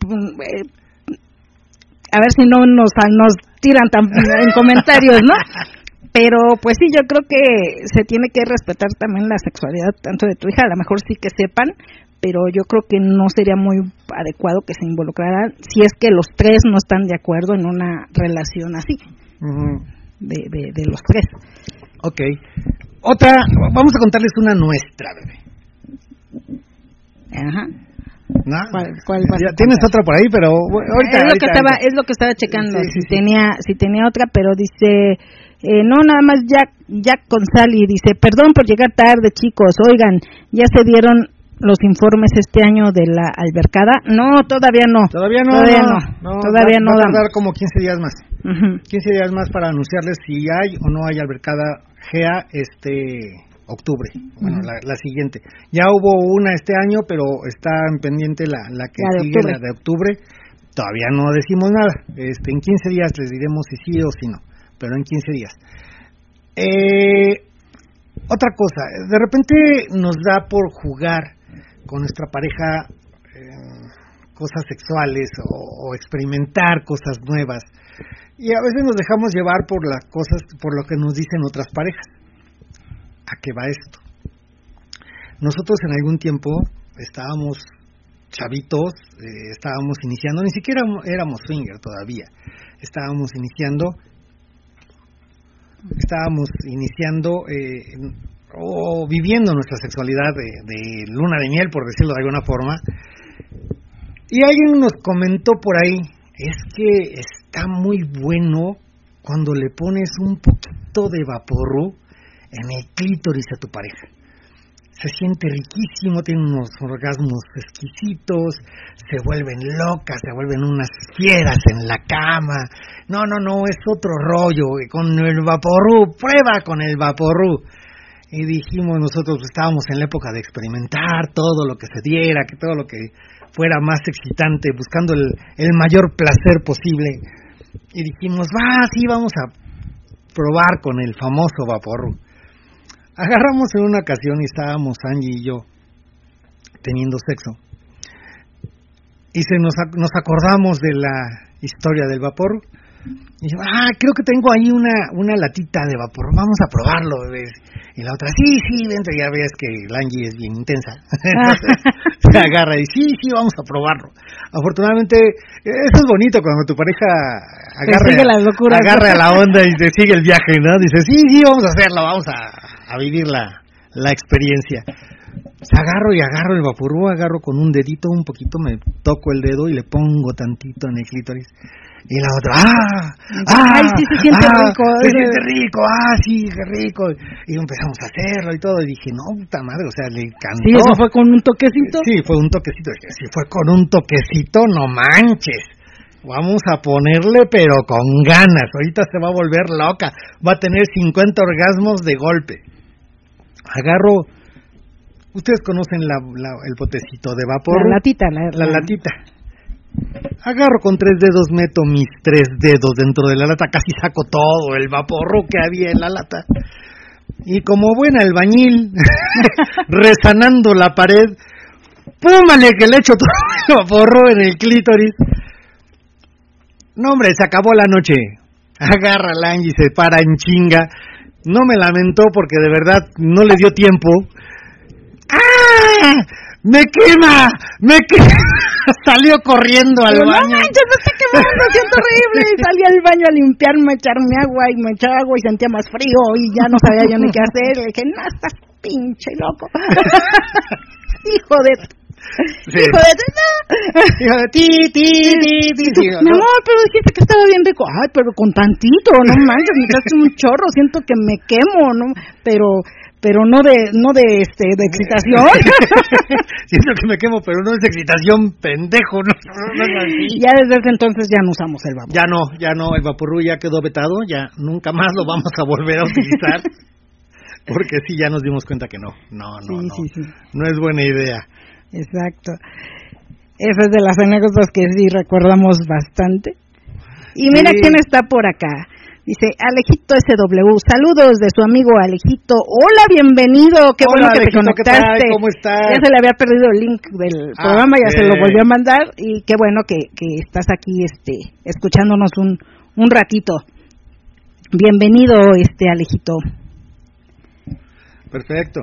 a ver si no nos nos tiran tan en comentarios, ¿no? Pero pues sí, yo creo que se tiene que respetar también la sexualidad tanto de tu hija, a lo mejor sí que sepan, pero yo creo que no sería muy adecuado que se involucraran si es que los tres no están de acuerdo en una relación así, Ujú. De, de, de los tres. Ok. Otra, vamos a contarles una nuestra, bebé. Ajá. ¿No? ¿Cuál, cuál Ya tienes otra por ahí, pero bueno, ahorita, es lo que ahorita, estaba ahorita. es lo que estaba checando Sí, si sí, tenía si tenía otra pero dice eh, no nada más Jack Jack González dice perdón por llegar tarde chicos oigan ya se dieron los informes este año de la albercada. No, todavía no. Todavía no, Todavía no, no. Todavía va, no va a tardar como 15 días más. Ujú. 15 días más para anunciarles si hay o no hay albercada GEA este octubre, bueno, la, la siguiente. Ya hubo una este año, pero está en pendiente la, la que La sigue, octubre. la de octubre. Todavía no decimos nada. Este, en 15 días les diremos si sí o si no, pero en 15 días. Eh, otra cosa, de repente nos da por jugar con nuestra pareja eh, cosas sexuales o, experimentar cosas nuevas y a veces nos dejamos llevar por las cosas, por lo que nos dicen otras parejas. ¿A qué va esto? Nosotros en algún tiempo estábamos chavitos, eh, estábamos iniciando, ni siquiera éramos swinger todavía, estábamos iniciando estábamos iniciando eh, o viviendo nuestra sexualidad de, luna de miel, por decirlo de alguna forma. Y alguien nos comentó por ahí, es que está muy bueno cuando le pones un poquito de vaporru en el clítoris a tu pareja. Se siente riquísimo, tiene unos orgasmos exquisitos, se vuelven locas, se vuelven unas fieras en la cama. No, no, no, es otro rollo. Con el vaporru, prueba con el vaporru. Y dijimos nosotros, pues, estábamos en la época de experimentar todo lo que se diera, que todo lo que fuera más excitante, buscando el, el mayor placer posible. Y dijimos, va, sí, vamos a probar con el famoso vaporru. Agarramos en una ocasión y estábamos Angie y yo teniendo sexo. Y se nos, nos acordamos de la historia del vapor. Y yo, ah, creo que tengo ahí una, una latita de vapor, vamos a probarlo. bebé". Y la otra, sí, sí, vente, ya ves que la Angie es bien intensa. Entonces, se agarra y sí, sí, vamos a probarlo. Afortunadamente, eso es bonito cuando tu pareja locuras. agarre a la onda y te sigue el viaje, ¿no? Dice, sí, sí, vamos a hacerlo, vamos a, a vivir la, la experiencia. Agarro y agarro el vaporú, agarro con un dedito un poquito, me toco el dedo y le pongo tantito en el clítoris. Y la otra, ¡ah! ¡ah! Ay, sí se siente ah, rico. Se siente rico, ¡ah, sí, qué rico! Y empezamos a hacerlo y todo. Y dije, no, puta madre, o sea, le encantó. Sí, eso fue con un toquecito. Sí, fue un toquecito. Dije, Si fue con un toquecito, no manches. Vamos a ponerle, pero con ganas. Ahorita se va a volver loca. Va a tener 50 orgasmos de golpe. Agarro. Ustedes conocen la, la- el potecito de vapor. La latita, la, La latita. Agarro con tres dedos, meto mis tres dedos dentro de la lata, casi saco todo el vaporro que había en la lata. Y como buena albañil, resanando la pared, ¡púmale que le echo todo el vaporro en el clítoris! No, hombre, se acabó la noche. Agarra la Angie, se para en chinga. No me lamentó porque de verdad no le dio tiempo. ¡Me quema! ¡Me quema! Salió corriendo al Digo, no baño. manches, me está quemando, siento horrible. Y salí al baño a limpiarme, a echarme agua y me echaba agua y sentía más frío y ya no sabía yo ni qué hacer. Le dije, no, estás pinche loco. Hijo de... Sí. Hijo de... No. Hijo de ti, ti, ti, ti. Mi amor, pero dijiste que estaba bien rico. Ay, pero con tantito, no manches, me echaste un chorro, siento que me quemo, ¿no? Pero pero no de no de este de excitación. Siento que me quemo, pero no es excitación, pendejo. No, ya desde ese entonces ya no usamos el vapor. Ya no, ya no, el vaporru ya quedó vetado, ya nunca más lo vamos a volver a utilizar. Porque sí, ya nos dimos cuenta que no, no, no, Sí, no, sí, sí. no es buena idea. Exacto. Esa es de las anécdotas que sí recordamos bastante. Y mira quién está por acá. Dice Alejito SW. Saludos de su amigo Alejito. Hola, bienvenido. Qué Hola, bueno que Alejito, te conectaste. ¿Cómo estás? Ya se le había perdido el link del Ah, programa, ya se lo volvió a mandar. Y qué bueno que, que estás aquí este, escuchándonos un, un ratito. Bienvenido, este Alejito. Perfecto.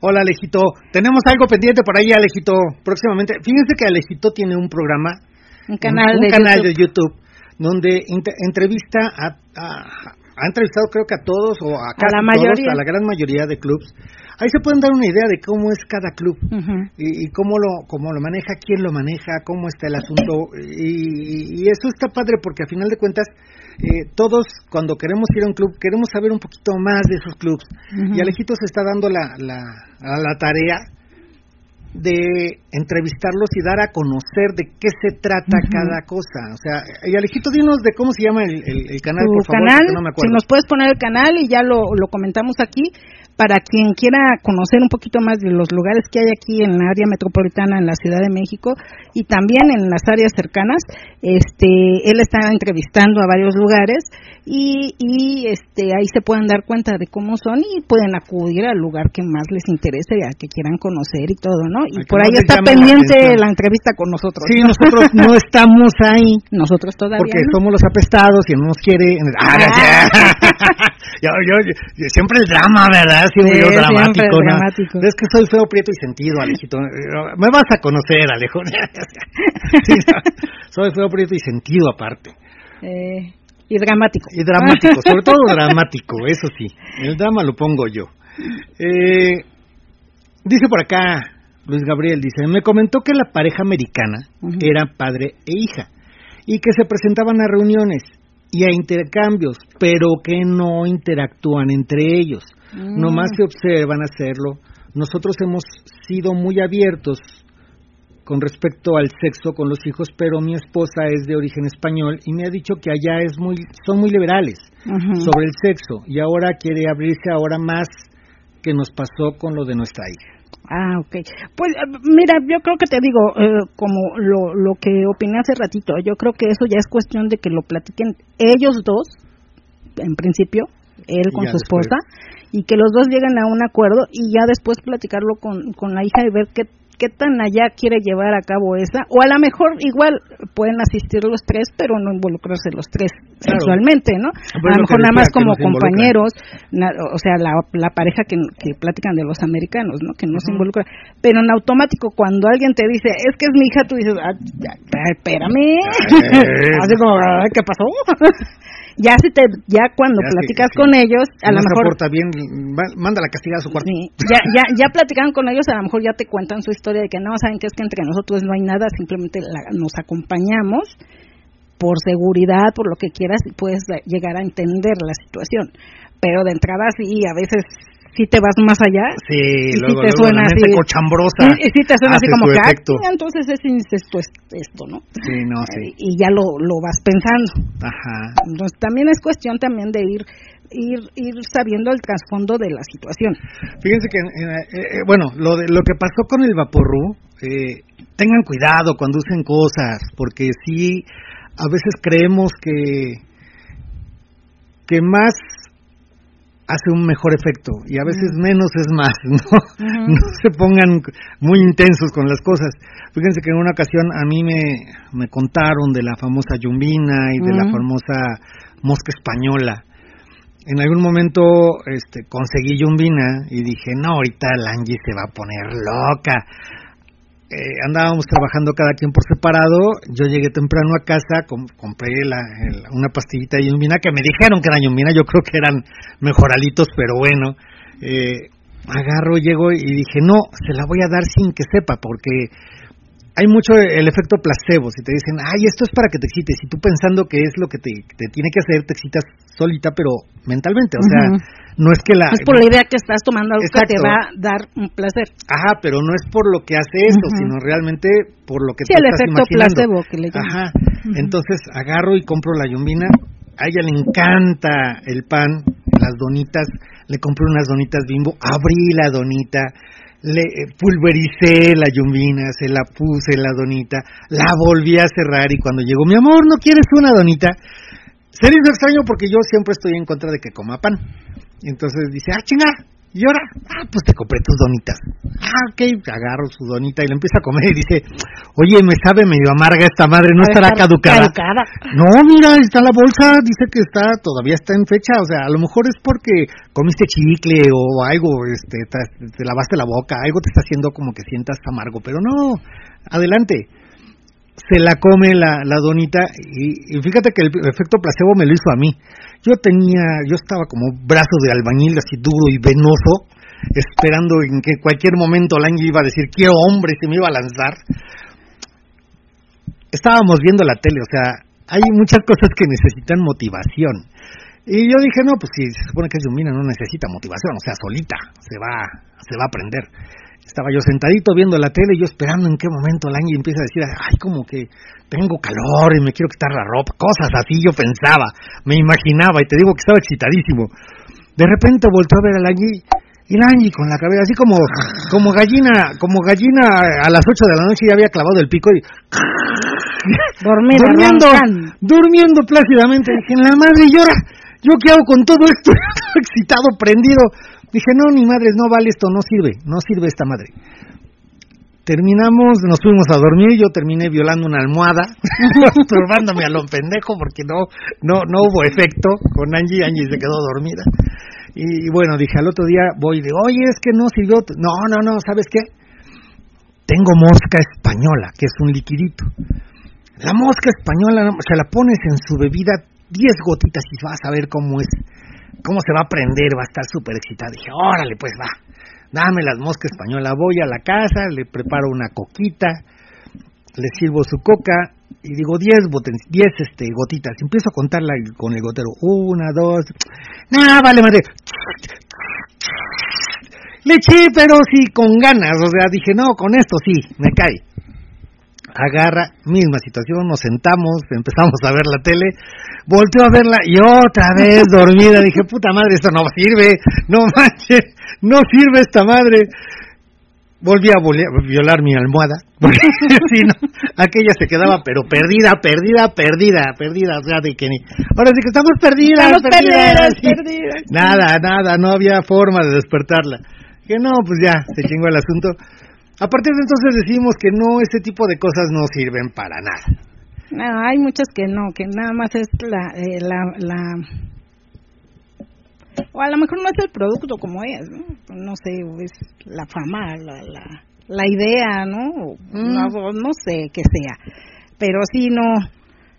Hola Alejito, tenemos algo pendiente por ahí Alejito, próximamente. Fíjense que Alejito tiene un programa, Un canal, un de, canal YouTube. de YouTube donde entrevista a, a- ha entrevistado creo que a todos o a, casi la todos, mayoría. a la gran mayoría de clubs. Ahí se pueden dar una idea de cómo es cada club y, y cómo lo cómo lo maneja, quién lo maneja, cómo está el asunto y, y eso está padre porque a final de cuentas eh, todos cuando queremos ir a un club queremos saber un poquito más de esos clubs y Alejito se está dando la, la, a la tarea de entrevistarlos y dar a conocer de qué se trata cada cosa. O sea, y Alejito, dinos de cómo se llama el, el- el canal, tu por favor, canal, porque no me si nos puedes poner el canal y ya lo, lo comentamos aquí, para quien quiera conocer un poquito más de los lugares que hay aquí en la área metropolitana, en la Ciudad de México y también en las áreas cercanas, este, él está entrevistando a varios lugares y, y este, ahí se pueden dar cuenta de cómo son y pueden acudir al lugar que más les interese, a que quieran conocer y todo, ¿no? Y por ahí está la pendiente la entrevista con nosotros. Sí, nosotros no estamos ahí Nosotros todavía porque no. somos los apestados y no nos quiere. Ah, no, yo, yo- yo- siempre el drama, ¿verdad? Siempre Sí, yo dramático, ¿no? dramático. Es que soy feo, prieto y sentido, Alejito. Me vas a conocer, Alejo. Sí, soy feo, prieto y sentido aparte. Eh, y dramático. Y dramático, sobre todo dramático, eso sí. El drama lo pongo yo. Eh, dice por acá Luis Gabriel, dice, me comentó que la pareja americana era padre e hija y que se presentaban a reuniones y a intercambios, pero que no interactúan entre ellos. Mm. Nomás se observan hacerlo. Nosotros hemos sido muy abiertos con respecto al sexo con los hijos, pero mi esposa es de origen español y me ha dicho que allá es muy, son muy liberales sobre el sexo y ahora quiere abrirse ahora más que nos pasó con lo de nuestra hija. Ah, ok. Pues eh, mira, yo creo que te digo, eh, como lo, lo que opiné hace ratito, yo creo que eso ya es cuestión de que lo platiquen ellos dos, en principio, él con su después. esposa, y que los dos lleguen a un acuerdo y ya después platicarlo con, con la hija y ver qué, qué tan allá quiere llevar a cabo esa, o a lo mejor igual pueden asistir los tres, pero no involucrarse los tres Claro. sexualmente, ¿no? Pues a lo mejor nada más como compañeros, na- o sea, la, la pareja que, que platican de los americanos, ¿no? Que no se involucra. Pero en automático, cuando alguien te dice, es que es mi hija, tú dices, ah, ya, espérame. Así como, "Ay, ¿qué pasó? ya si te, ya cuando Ya que- platicas sí. con ellos, a lo mejor porta bien, va- manda la castigar a su cuarto. Sí, ya, ya, ya platicaron con ellos, a lo mejor ya te cuentan su historia de que no, saben que es que entre nosotros no hay nada, simplemente la- nos acompañamos por seguridad, por lo que quieras, y puedes eh, llegar a entender la situación. Pero de entrada sí, a veces sí te vas más allá. Sí, y luego, te luego suena así. cochambrosa. Y, y sí te suena así como que, "Ah, entonces es incesto es- esto, ¿no? Sí, no, sí. Y ya lo, lo vas pensando. Ajá. Entonces también es cuestión también de ir ir ir sabiendo el trasfondo de la situación. Fíjense que, eh, eh, bueno, lo, de, lo que pasó con el vaporru, eh, tengan cuidado cuando usen cosas, porque sí, a veces creemos que, que más hace un mejor efecto y a veces menos es más, ¿no? No se pongan muy intensos con las cosas. Fíjense que en una ocasión a mí me, me contaron de la famosa yumbina y de la famosa mosca española. En algún momento este, conseguí yumbina y dije, no, ahorita la Angie se va a poner loca. Eh, andábamos trabajando cada quien por separado, yo llegué temprano a casa, com- compré la, el- una pastillita de yumbina que me dijeron que era yumbina, yo creo que eran mejoralitos, pero bueno. Eh, agarro, llego y dije, no, se la voy a dar sin que sepa, porque hay mucho el efecto placebo. Si te dicen, ay, esto es para que te excites, y tú pensando que es lo que te, te tiene que hacer, te excitas solita, pero mentalmente. O sea, Ujú. no es que la. Es por la idea que estás tomando algo que te Exacto. va a dar un placer. Ajá, pero no es por lo que hace eso, Ujú. sino realmente por lo que Sí, tú el estás efecto imaginando. placebo que le llaman. Ajá. Entonces agarro y compro la yumbina. A ella le encanta el pan, las donitas. Le compré unas donitas bimbo. Abrí la donita. Le eh, pulvericé la yumbina, se la puse la donita, la volví a cerrar y cuando llegó, mi amor, ¿no quieres una donita? Se extraño porque yo siempre estoy en contra de que coma pan. Entonces dice, ah, chinga, ¿y ahora? Ah, pues te compré tus donitas. Ah, ok, agarro su donita y la empieza a comer y dice, oye, me sabe medio amarga esta madre, ¿no estará estar caducada? caducada. No, mira, está la bolsa, dice que está, todavía está en fecha, o sea, a lo mejor es porque comiste chicle o algo, este, te, te lavaste la boca, algo te está haciendo como que sientas amargo, pero no, adelante. Se la come la, la donita y, fíjate que el efecto placebo me lo hizo a mí. Yo tenía, yo estaba como brazo de albañil así duro y venoso, esperando en que cualquier momento la Angie iba a decir quiero hombre y se me iba a lanzar estábamos viendo la tele, o sea, hay muchas cosas que necesitan motivación. Y yo dije, no, pues si se supone que es Yumina no necesita motivación, o sea, solita se va, se va a aprender. Estaba yo sentadito viendo la tele, yo esperando en qué momento la Angie empieza a decir, ay, como que tengo calor y me quiero quitar la ropa, cosas así yo pensaba, me imaginaba y te digo que estaba excitadísimo. De repente volteó a ver a la Angie y Angie con la cabeza así como como gallina, como gallina a las 8 de la noche ya había clavado el pico y Dormida, durmiendo, durmiendo plácidamente. Dije, en la madre llora. ¿Yo qué hago con todo esto? Excitado, prendido. Dije, no, ni madres, no vale esto, no sirve, no sirve esta madre. Terminamos, nos fuimos a dormir, yo terminé violando una almohada, turbándome a lo pendejo porque no, no, no hubo efecto con Angie, Angie se quedó dormida. Y, y bueno, dije, al otro día voy digo, oye, es que no sirvió. tu-". No, no, no, ¿sabes qué? Tengo mosca española, que es un liquidito. La mosca española, se la pones en su bebida 10 gotitas y vas a ver cómo es, cómo se va a prender, va a estar súper excitada. Dije, órale, pues va, dame las moscas española. Voy a la casa, le preparo una coquita, le sirvo su coca y digo 10 boten- 10 este, gotitas. Empiezo a contarla con el gotero. Una, dos. Nah, vale, madre. Le eché, pero sí, con ganas. O sea, dije, no, con esto sí, me cae agarra, misma situación, nos sentamos, empezamos a ver la tele, volteo a verla y otra vez dormida, dije, puta madre, esto no sirve, no manches, no sirve esta madre. Volví a violar mi almohada, porque si no, aquella se quedaba, pero perdida, perdida, perdida, perdida, o sea, de que ni... Ahora sí que estamos perdidas, Estamos perdidas, sí. perdidas. Nada, nada, no había forma de despertarla. Que no, pues ya, se chingó el asunto. A partir de entonces decidimos que no, ese tipo de cosas no sirven para nada. No, hay muchas que no, que nada más es la, eh, la, la... O a lo mejor no es el producto como es, ¿no? No sé, o es la fama, la, la, la idea, ¿no? Mm. No, no sé qué sea. Pero sí, no,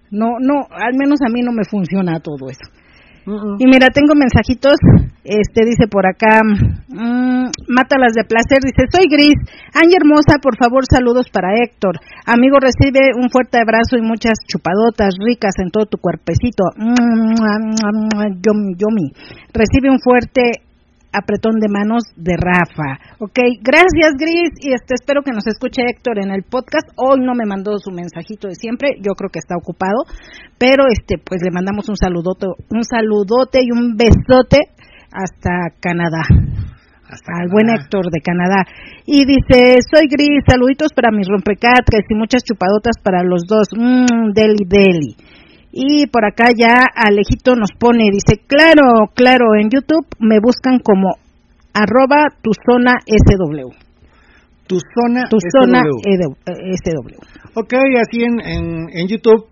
no, no, al menos a mí no me funciona todo eso. Y mira, tengo mensajitos. Este dice por acá, mm, mátalas de placer. Dice, soy Gris. Ángel hermosa, por favor, saludos para Héctor. Amigo, recibe un fuerte abrazo y muchas chupadotas ricas en todo tu cuerpecito. Mm, Yomi, yomi. Recibe un fuerte apretón de manos de Rafa. Ok, gracias Gris y este espero que nos escuche Héctor en el podcast. Hoy no me mandó su mensajito de siempre, yo creo que está ocupado, pero este pues le mandamos un saludote, un saludote y un besote hasta Canadá. Hasta al Canadá. buen Héctor de Canadá. Y dice, soy Gris, saluditos para mis rompecatres y muchas chupadotas para los dos. Mmm, deli, deli. Y por acá ya Alejito nos pone, dice, claro, claro, en YouTube me buscan como arroba tu zona SW. Tu zona Tu SW. zona EW, eh, SW. Ok, así en, en, en YouTube,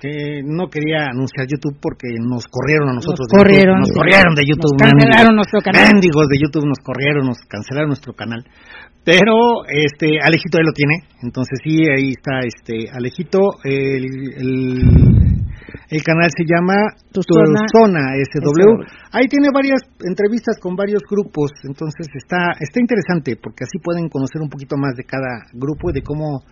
que no quería anunciar YouTube porque nos corrieron a nosotros. Nos de YouTube, corrieron, Nos sí. corrieron de YouTube. Nos cancelaron nuestro canal. Mendigos de YouTube nos corrieron, nos cancelaron nuestro canal. Pero este Alejito ahí lo tiene, entonces sí, ahí está este Alejito, el, el, el canal se llama Tu Zona SW. Ahí tiene varias entrevistas con varios grupos, entonces está está interesante porque así pueden conocer un poquito más de cada grupo y de cómo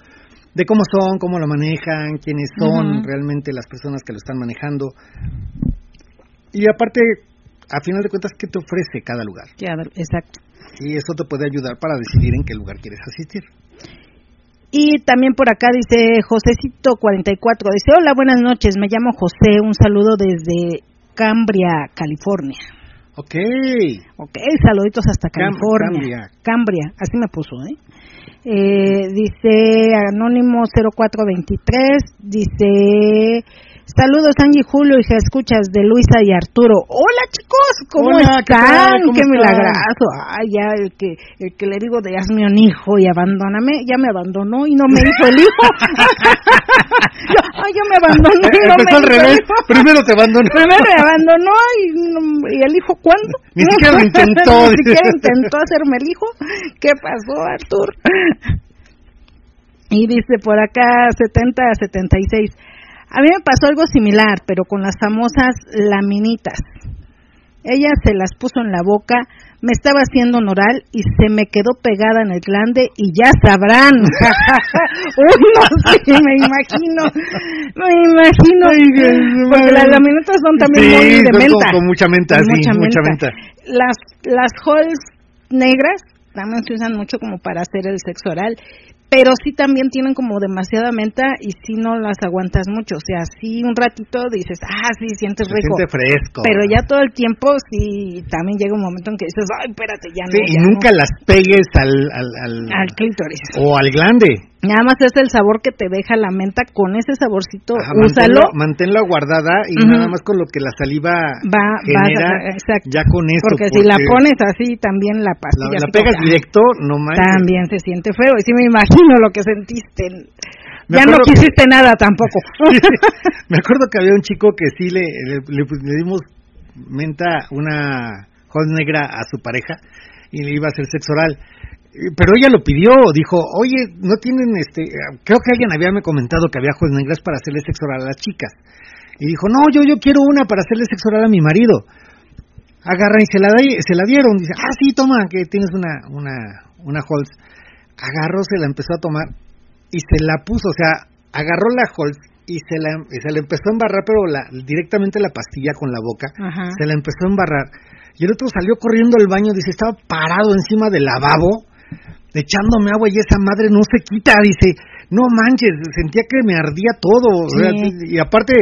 de cómo son, cómo lo manejan, quiénes son realmente las personas que lo están manejando. Y aparte, a final de cuentas, ¿qué te ofrece cada lugar? Exacto. Y eso te puede ayudar para decidir en qué lugar quieres asistir. Y también por acá dice Josecito44, dice, hola, buenas noches, me llamo José, un saludo desde Cambria, California. Ok. Ok, saluditos hasta California. Cambria, así me puso, ¿eh? Eh, dice Anónimo 0423, dice saludos Angie Julio y escuchas de Luisa y Arturo. Hola chicos, ¿cómo Hola, ¿qué están? Qué están? milagrazo. Ay, ya el que el que le digo de hazme un hijo y abandóname, ya me abandonó y no me hizo el hijo. Yo, ay, ya me abandonó y no me Empezó al hizo el hijo. Primero te abandonó. Primero me abandonó y, y el hijo cuándo? Ni siquiera intentó. Ni siquiera intentó hacerme el hijo. ¿Qué pasó, Artur? Y dice por acá 70 a 76. A mí me pasó algo similar, pero con las famosas laminitas. Ella se las puso en la boca, me estaba haciendo un oral y se me quedó pegada en el glande y ya sabrán. Uy, no sé, me imagino, me imagino. Porque las laminitas son también Sí, muy de menta. con- con mucha menta, Con sí, mucha menta. Las, las halls negras también se usan mucho como para hacer el sexo oral, pero sí también tienen como demasiada menta y sí no las aguantas mucho, o sea, sí un ratito dices, ah, sí, sientes rico, siente fresco. pero ya todo el tiempo sí, también llega un momento en que dices, ay, espérate, ya no, Sí, y nunca no". las pegues al, al, al, al clítoris. o al glande. Nada más es el sabor que te deja la menta, con ese saborcito, Ajá, úsalo, manténla, manténla guardada y nada más con lo que la saliva va, genera, vas a- exacto. ya con eso. porque, si la pones así también la la, pastilla la así pegas directo, no manches. también se siente feo y sí me imagino lo que sentiste Me ya no que- quisiste nada tampoco Me acuerdo que había un chico que sí le, le, le- le dimos menta, una hot negra a su pareja y le iba a hacer sexo oral. Pero ella lo pidió, dijo, oye, no tienen, este, creo que alguien había me comentado que había hot negras para hacerle sexo oral a las chicas. Y dijo, no, yo, yo quiero una para hacerle sexo oral a mi marido. Agarra y se la, se la dieron. Dice, ah, sí, toma, que tienes una, una, una Halls. Agarró, se la empezó a tomar y se la puso, o sea, agarró la Halls y se la, y se la empezó a embarrar, pero la, directamente la pastilla con la boca, Ajá. se la empezó a embarrar. Y el otro salió corriendo al baño, dice, estaba parado encima del lavabo, echándome agua y esa madre no se quita, dice, no manches, sentía que me ardía todo. o sea, Sí. y aparte,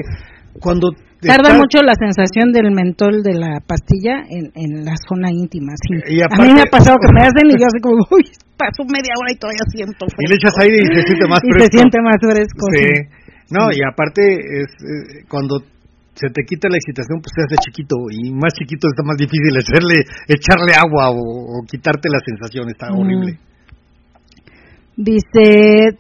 cuando... tarda mucho la sensación del mentol de la pastilla en, en la zona íntima sí Y a mí me ha pasado que me hacen y yo así como uy pasó media hora y todavía siento Y le echas aire y se siente más y fresco. se siente más fresco Sí. sí. No, y aparte es eh, cuando se te quita la excitación, pues te hace chiquito y más chiquito está más difícil hacerle echarle agua o, o quitarte la sensación, está Mm. horrible. Dice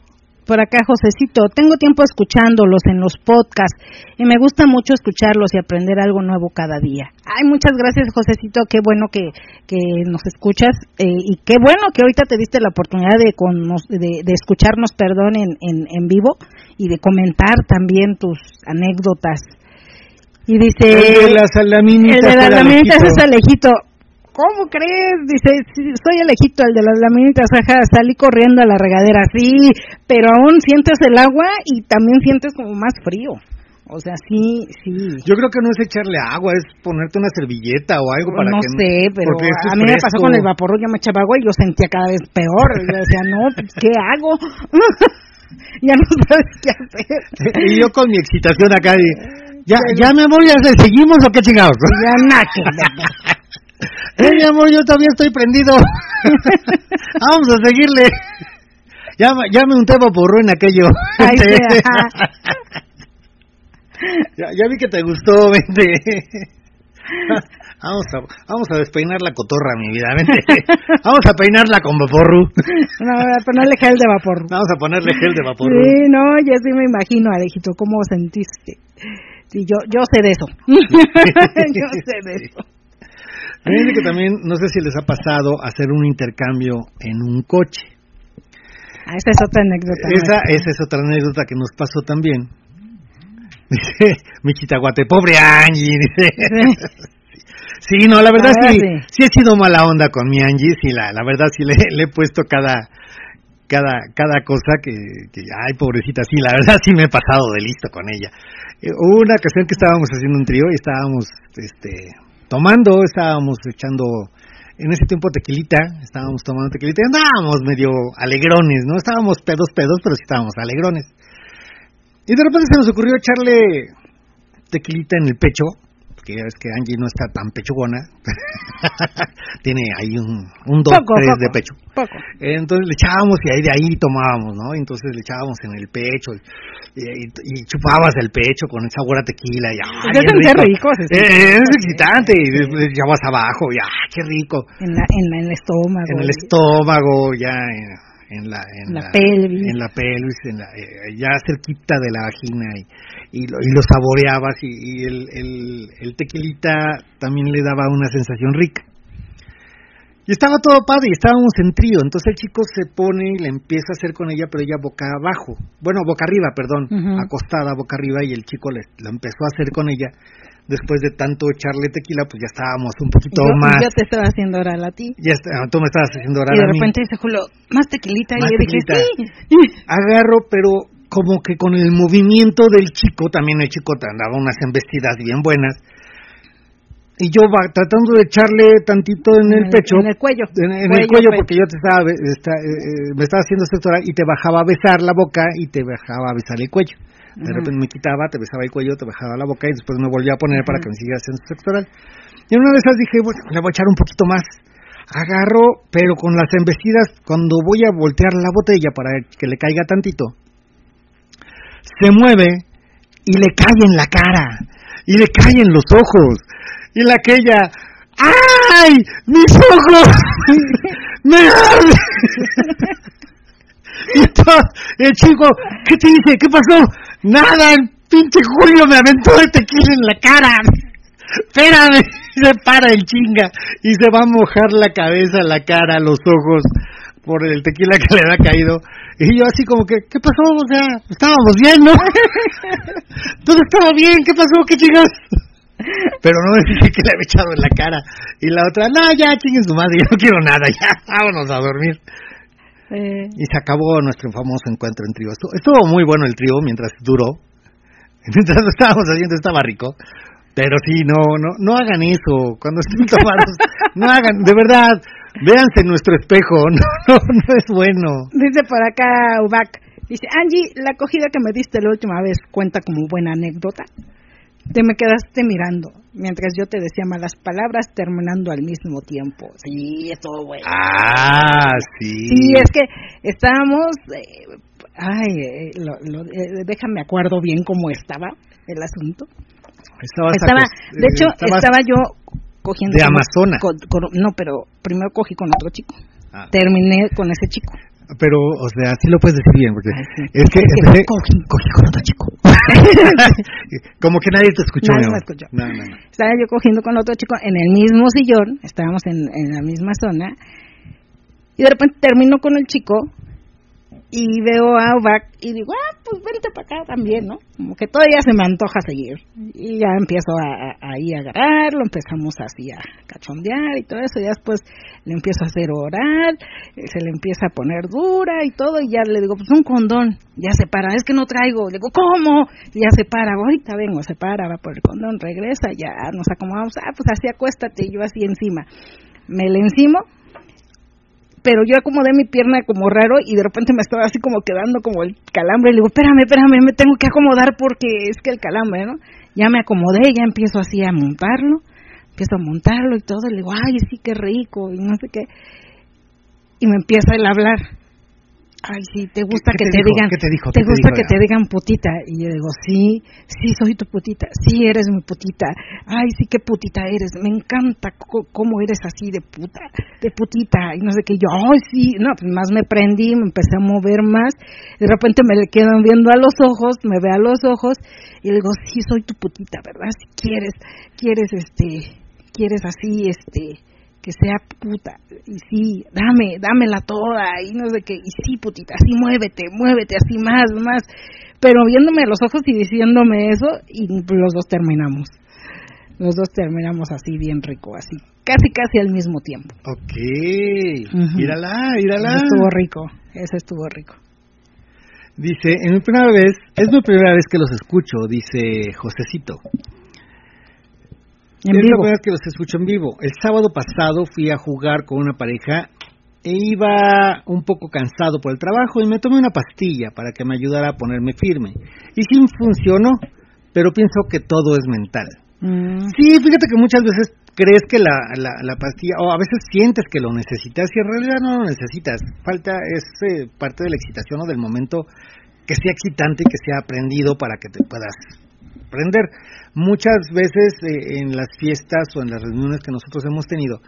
por acá Josecito, tengo tiempo escuchándolos en los podcasts y me gusta mucho escucharlos y aprender algo nuevo cada día. Ay, muchas gracias Josecito, qué bueno que, que nos escuchas eh, y qué bueno que ahorita te diste la oportunidad de, con nos- de, de escucharnos, perdón, en, en, en vivo y de comentar también tus anécdotas. Y dice... el de la salaminitas El de las Alejito. es Alejito. ¿Cómo crees? Dice, "Sí, soy Alejito, el de las laminitas. Ajá, salí corriendo a la regadera. Sí, pero aún sientes el agua y también sientes como más frío. O sea, sí, sí. Yo creo que no es echarle agua, es ponerte una servilleta o algo para no que sé, pero a mí me pasó con el vapor, yo me echaba agua y yo sentía cada vez peor. Yo decía, no, pues, ¿qué hago? ya no sabes qué hacer. y yo con mi excitación acá y ya ya mi amor, ya seguimos o qué chingados. Ya nada. Eh, mi amor, yo todavía estoy prendido. Vamos a seguirle. Ya, me- ya me unté vaporru en aquello. Ay, ajá. ya, ya vi que te gustó, vente. Vamos a, vamos a despeinar la cotorra, mi vida, vente. Vamos a peinarla con vaporru. No, ponerle gel de vapor. Vamos a ponerle gel de vaporru. Sí, no, ya sí me imagino, Alejito, cómo sentiste. Sí, yo, yo sé de eso. yo sé de eso. Fíjense que también, no sé si les ha pasado hacer un intercambio en un coche. Ah, esa es otra anécdota. Esa, esa es otra anécdota que nos pasó también. Dice, mi chitaguate, pobre Angie, dice. Sí, no, la verdad La sí, verdad, sí he sido mala onda con mi Angie, sí, la, la verdad sí le, le he puesto cada, cada, cada cosa que, que, ay, pobrecita, sí, la verdad sí me he pasado de listo con ella. Eh, hubo una ocasión que estábamos haciendo un trío y estábamos, este, tomando, estábamos echando, en ese tiempo tequilita, estábamos tomando tequilita y andábamos medio alegrones, ¿no? Estábamos pedos, pedos, pero sí estábamos alegrones. Y de repente se nos ocurrió echarle tequilita en el pecho, porque ya ves que Angie no está tan pechugona. Tiene ahí un, un dos, Poco, tres poco. de pecho. Poco. Entonces le echábamos y ahí de ahí tomábamos, ¿no? Entonces le echábamos en el pecho y, y- y chupabas el pecho con esa sabor a tequila y ¡ay, Ya sentía rico! Eh, es excitante y le echabas abajo y ¡ah, qué rico! En, la, en, la- en el estómago. En el estómago, ya en, en la, en La pelvis. en la pelvis, en la, eh, ya cerquita de la vagina y, y, lo, y lo saboreabas y, y el, el, el tequilita también le daba una sensación rica. Y estaba todo padre y estábamos en trío, entonces el chico se pone y le empieza a hacer con ella, pero ella boca abajo, bueno, boca arriba, perdón, acostada boca arriba y el chico le, lo empezó a hacer con ella. Después de tanto echarle tequila, pues ya estábamos un Y poquito yo, y más. yo te estaba haciendo oral a ti. Ya está, tú me estabas haciendo Y de a mí. repente dice Julio, más tequilita. Más y yo dije, sí. Agarro, pero como que con el movimiento del chico, también el chico te andaba unas embestidas bien buenas. Y yo va tratando de echarle tantito en el pecho, En el cuello. en, en el cuello porque yo te estaba, esta- eh, eh, me estaba haciendo sexo oral y te bajaba a besar la boca y te bajaba a besar el cuello. De repente me quitaba, te besaba el cuello, te bajaba la boca y después me volvía a poner para que me siguiera haciendo sexo oral. Y una de esas dije, bueno, le voy a echar un poquito más. Agarro, pero con las embestidas, cuando voy a voltear la botella para que le caiga tantito, se mueve y le cae en la cara y le cae en los ojos y la aquella ¡ay! mis ojos me arden y entonces el chico ¿qué te dice? ¿qué pasó? nada el pinche Julio me aventó el tequila en la cara espérame se para el chinga y se va a mojar la cabeza, la cara, los ojos por el tequila que le había caído. Y yo así como que, ¿qué pasó? O sea, estábamos bien, ¿no? Todo estaba bien, ¿qué pasó? ¿Qué chingas? Pero no me dije que le había echado en la cara. Y la otra, no, ya chinguen su madre, ya no quiero nada, ya, vámonos a dormir. Eh, Y se acabó nuestro famoso encuentro en trío. Estuvo, estuvo muy bueno el trío mientras duró. Mientras lo estábamos haciendo estaba rico. Pero sí, no, no, no hagan eso. Cuando estén tomados, no hagan, de verdad, véanse en nuestro espejo. No, no, no es bueno. Dice por acá Ubac, dice, Angie, la acogida que me diste la última vez cuenta como buena anécdota. Te me quedaste mirando mientras yo te decía malas palabras terminando al mismo tiempo. Sí, estuvo bueno. Ah, sí. Sí, es que estábamos, eh, ay, eh, lo- lo- eh, déjame acuerdo bien cómo estaba el asunto. Estabas Estaba, acos- de eh, hecho, estaba yo cogiendo de con- Amazona. con- con- no, pero primero cogí con otro chico. Ah. Terminé con ese chico. Pero, o sea, sí lo puedes decir bien, porque Ay, sí. es que empecé- cogí, cogí con otro chico. como que nadie te escuchó. Nadie me escuchó. No, no, no. Estaba yo cogiendo con otro chico en el mismo sillón, estábamos en, en la misma zona, y de repente termino con el chico y veo a Ubac y digo, ah, pues vente para acá también, ¿no? Como que todavía se me antoja seguir. Y ya empiezo a, a- ahí a agarrarlo, empezamos así a cachondear y todo eso, y después le empiezo a hacer oral, eh, se le empieza a poner dura y todo, y ya le digo, pues un condón, ya se para, es que no traigo, le digo, ¿cómo? Y ya se para, ahorita vengo, se para, va por el condón, regresa, ya nos acomodamos, ah, pues así acuéstate, y yo así encima. Me le encimo, pero yo acomodé mi pierna como raro y de repente me estaba así como quedando como el calambre y le digo, espérame, espérame, me tengo que acomodar porque es que el calambre, ¿no? Ya me acomodé, ya empiezo así a montarlo, empiezo a montarlo y todo, y le digo, ay, sí, qué rico, y no sé qué. Y me empieza él a hablar. Ay, sí, te gusta qué que te digan, ¿Qué te dijo? te ¿Qué te gusta dijo? que te digan putita. Y yo digo, sí, sí, soy tu putita, sí, eres mi putita. Ay, sí, qué putita eres, me encanta cómo eres así de puta, de putita. Y no sé qué, yo, ay, sí, no, pues más me prendí, me empecé a mover más. De repente me le quedan viendo a los ojos, me ve a los ojos, y le digo, sí, soy tu putita, ¿verdad? Si quieres, quieres, este, quieres así, este, que sea puta, y sí, dame, dámela toda, y no sé qué, y sí, putita, así muévete, muévete, así más, más, pero viéndome a los ojos y diciéndome eso, y los dos terminamos, los dos terminamos así bien rico, así, casi casi al mismo tiempo. Ok. Mírala, mírala. Ese estuvo rico, ese estuvo rico. Dice, en mi primera vez, es mi primera vez que los escucho, dice Josecito. En es la vivo. primera vez que los escucho en vivo. El sábado pasado fui a jugar con una pareja e iba un poco cansado por el trabajo y me tomé una pastilla para que me ayudara a ponerme firme. Y sí funcionó, pero pienso que todo es mental. Mm, Sí, fíjate que muchas veces crees que la, la, la pastilla, o a veces sientes que lo necesitas y en realidad no lo necesitas. Falta es eh, parte de la excitación o del momento que sea excitante y que sea aprendido para que te puedas prender. Muchas veces eh, en las fiestas o en las reuniones que nosotros hemos tenido,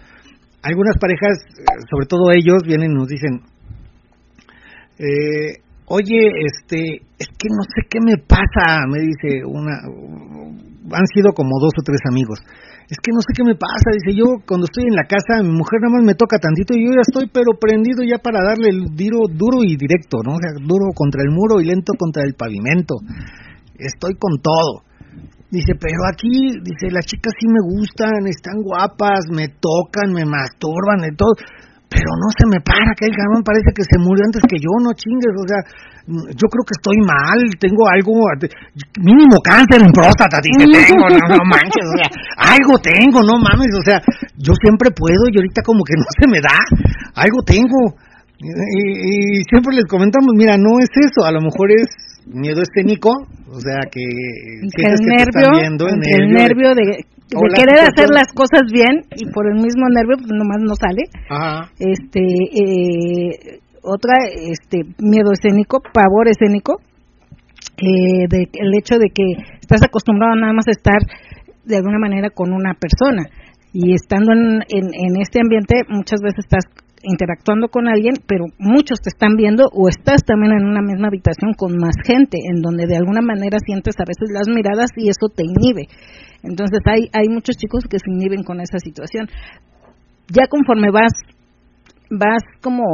algunas parejas, eh, sobre todo ellos, vienen y nos dicen, eh, oye, este, es que no sé qué me pasa, me dice una, han sido como dos o tres amigos. Es que no sé qué me pasa, dice yo cuando estoy en la casa, mi mujer nada más me toca tantito y yo ya estoy pero prendido ya para darle el duro, duro y directo, ¿no? Duro contra el muro y lento contra el pavimento. Estoy con todo. Dice, pero aquí, dice, las chicas sí me gustan, están guapas, me tocan, me masturban, de todo. Pero no se me para, que el cabrón parece que se murió antes que yo, no chingues, o sea, yo creo que estoy mal, tengo algo, mínimo cáncer en próstata, dice, tengo, no, no manches, o sea, algo tengo, no mames, o sea, yo siempre puedo y ahorita como que no se me da, algo tengo. Y- y siempre les comentamos, mira, no es eso, a lo mejor es miedo escénico, o sea, que sientes el que te nervio, están viendo, entre nervio el de- nervio de, querer hacer las cosas bien y por el mismo nervio pues nomás no sale. Ajá. Este, eh, otra, este, miedo escénico, pavor escénico, eh, de, el hecho de que estás acostumbrado nada más a estar de alguna manera con una persona y estando en, en, en este ambiente muchas veces estás interactuando con alguien, pero muchos te están viendo o estás también en una misma habitación con más gente, en donde de alguna manera sientes a veces las miradas y eso te inhibe. Entonces hay, hay muchos chicos que se inhiben con esa situación. Ya conforme vas, vas como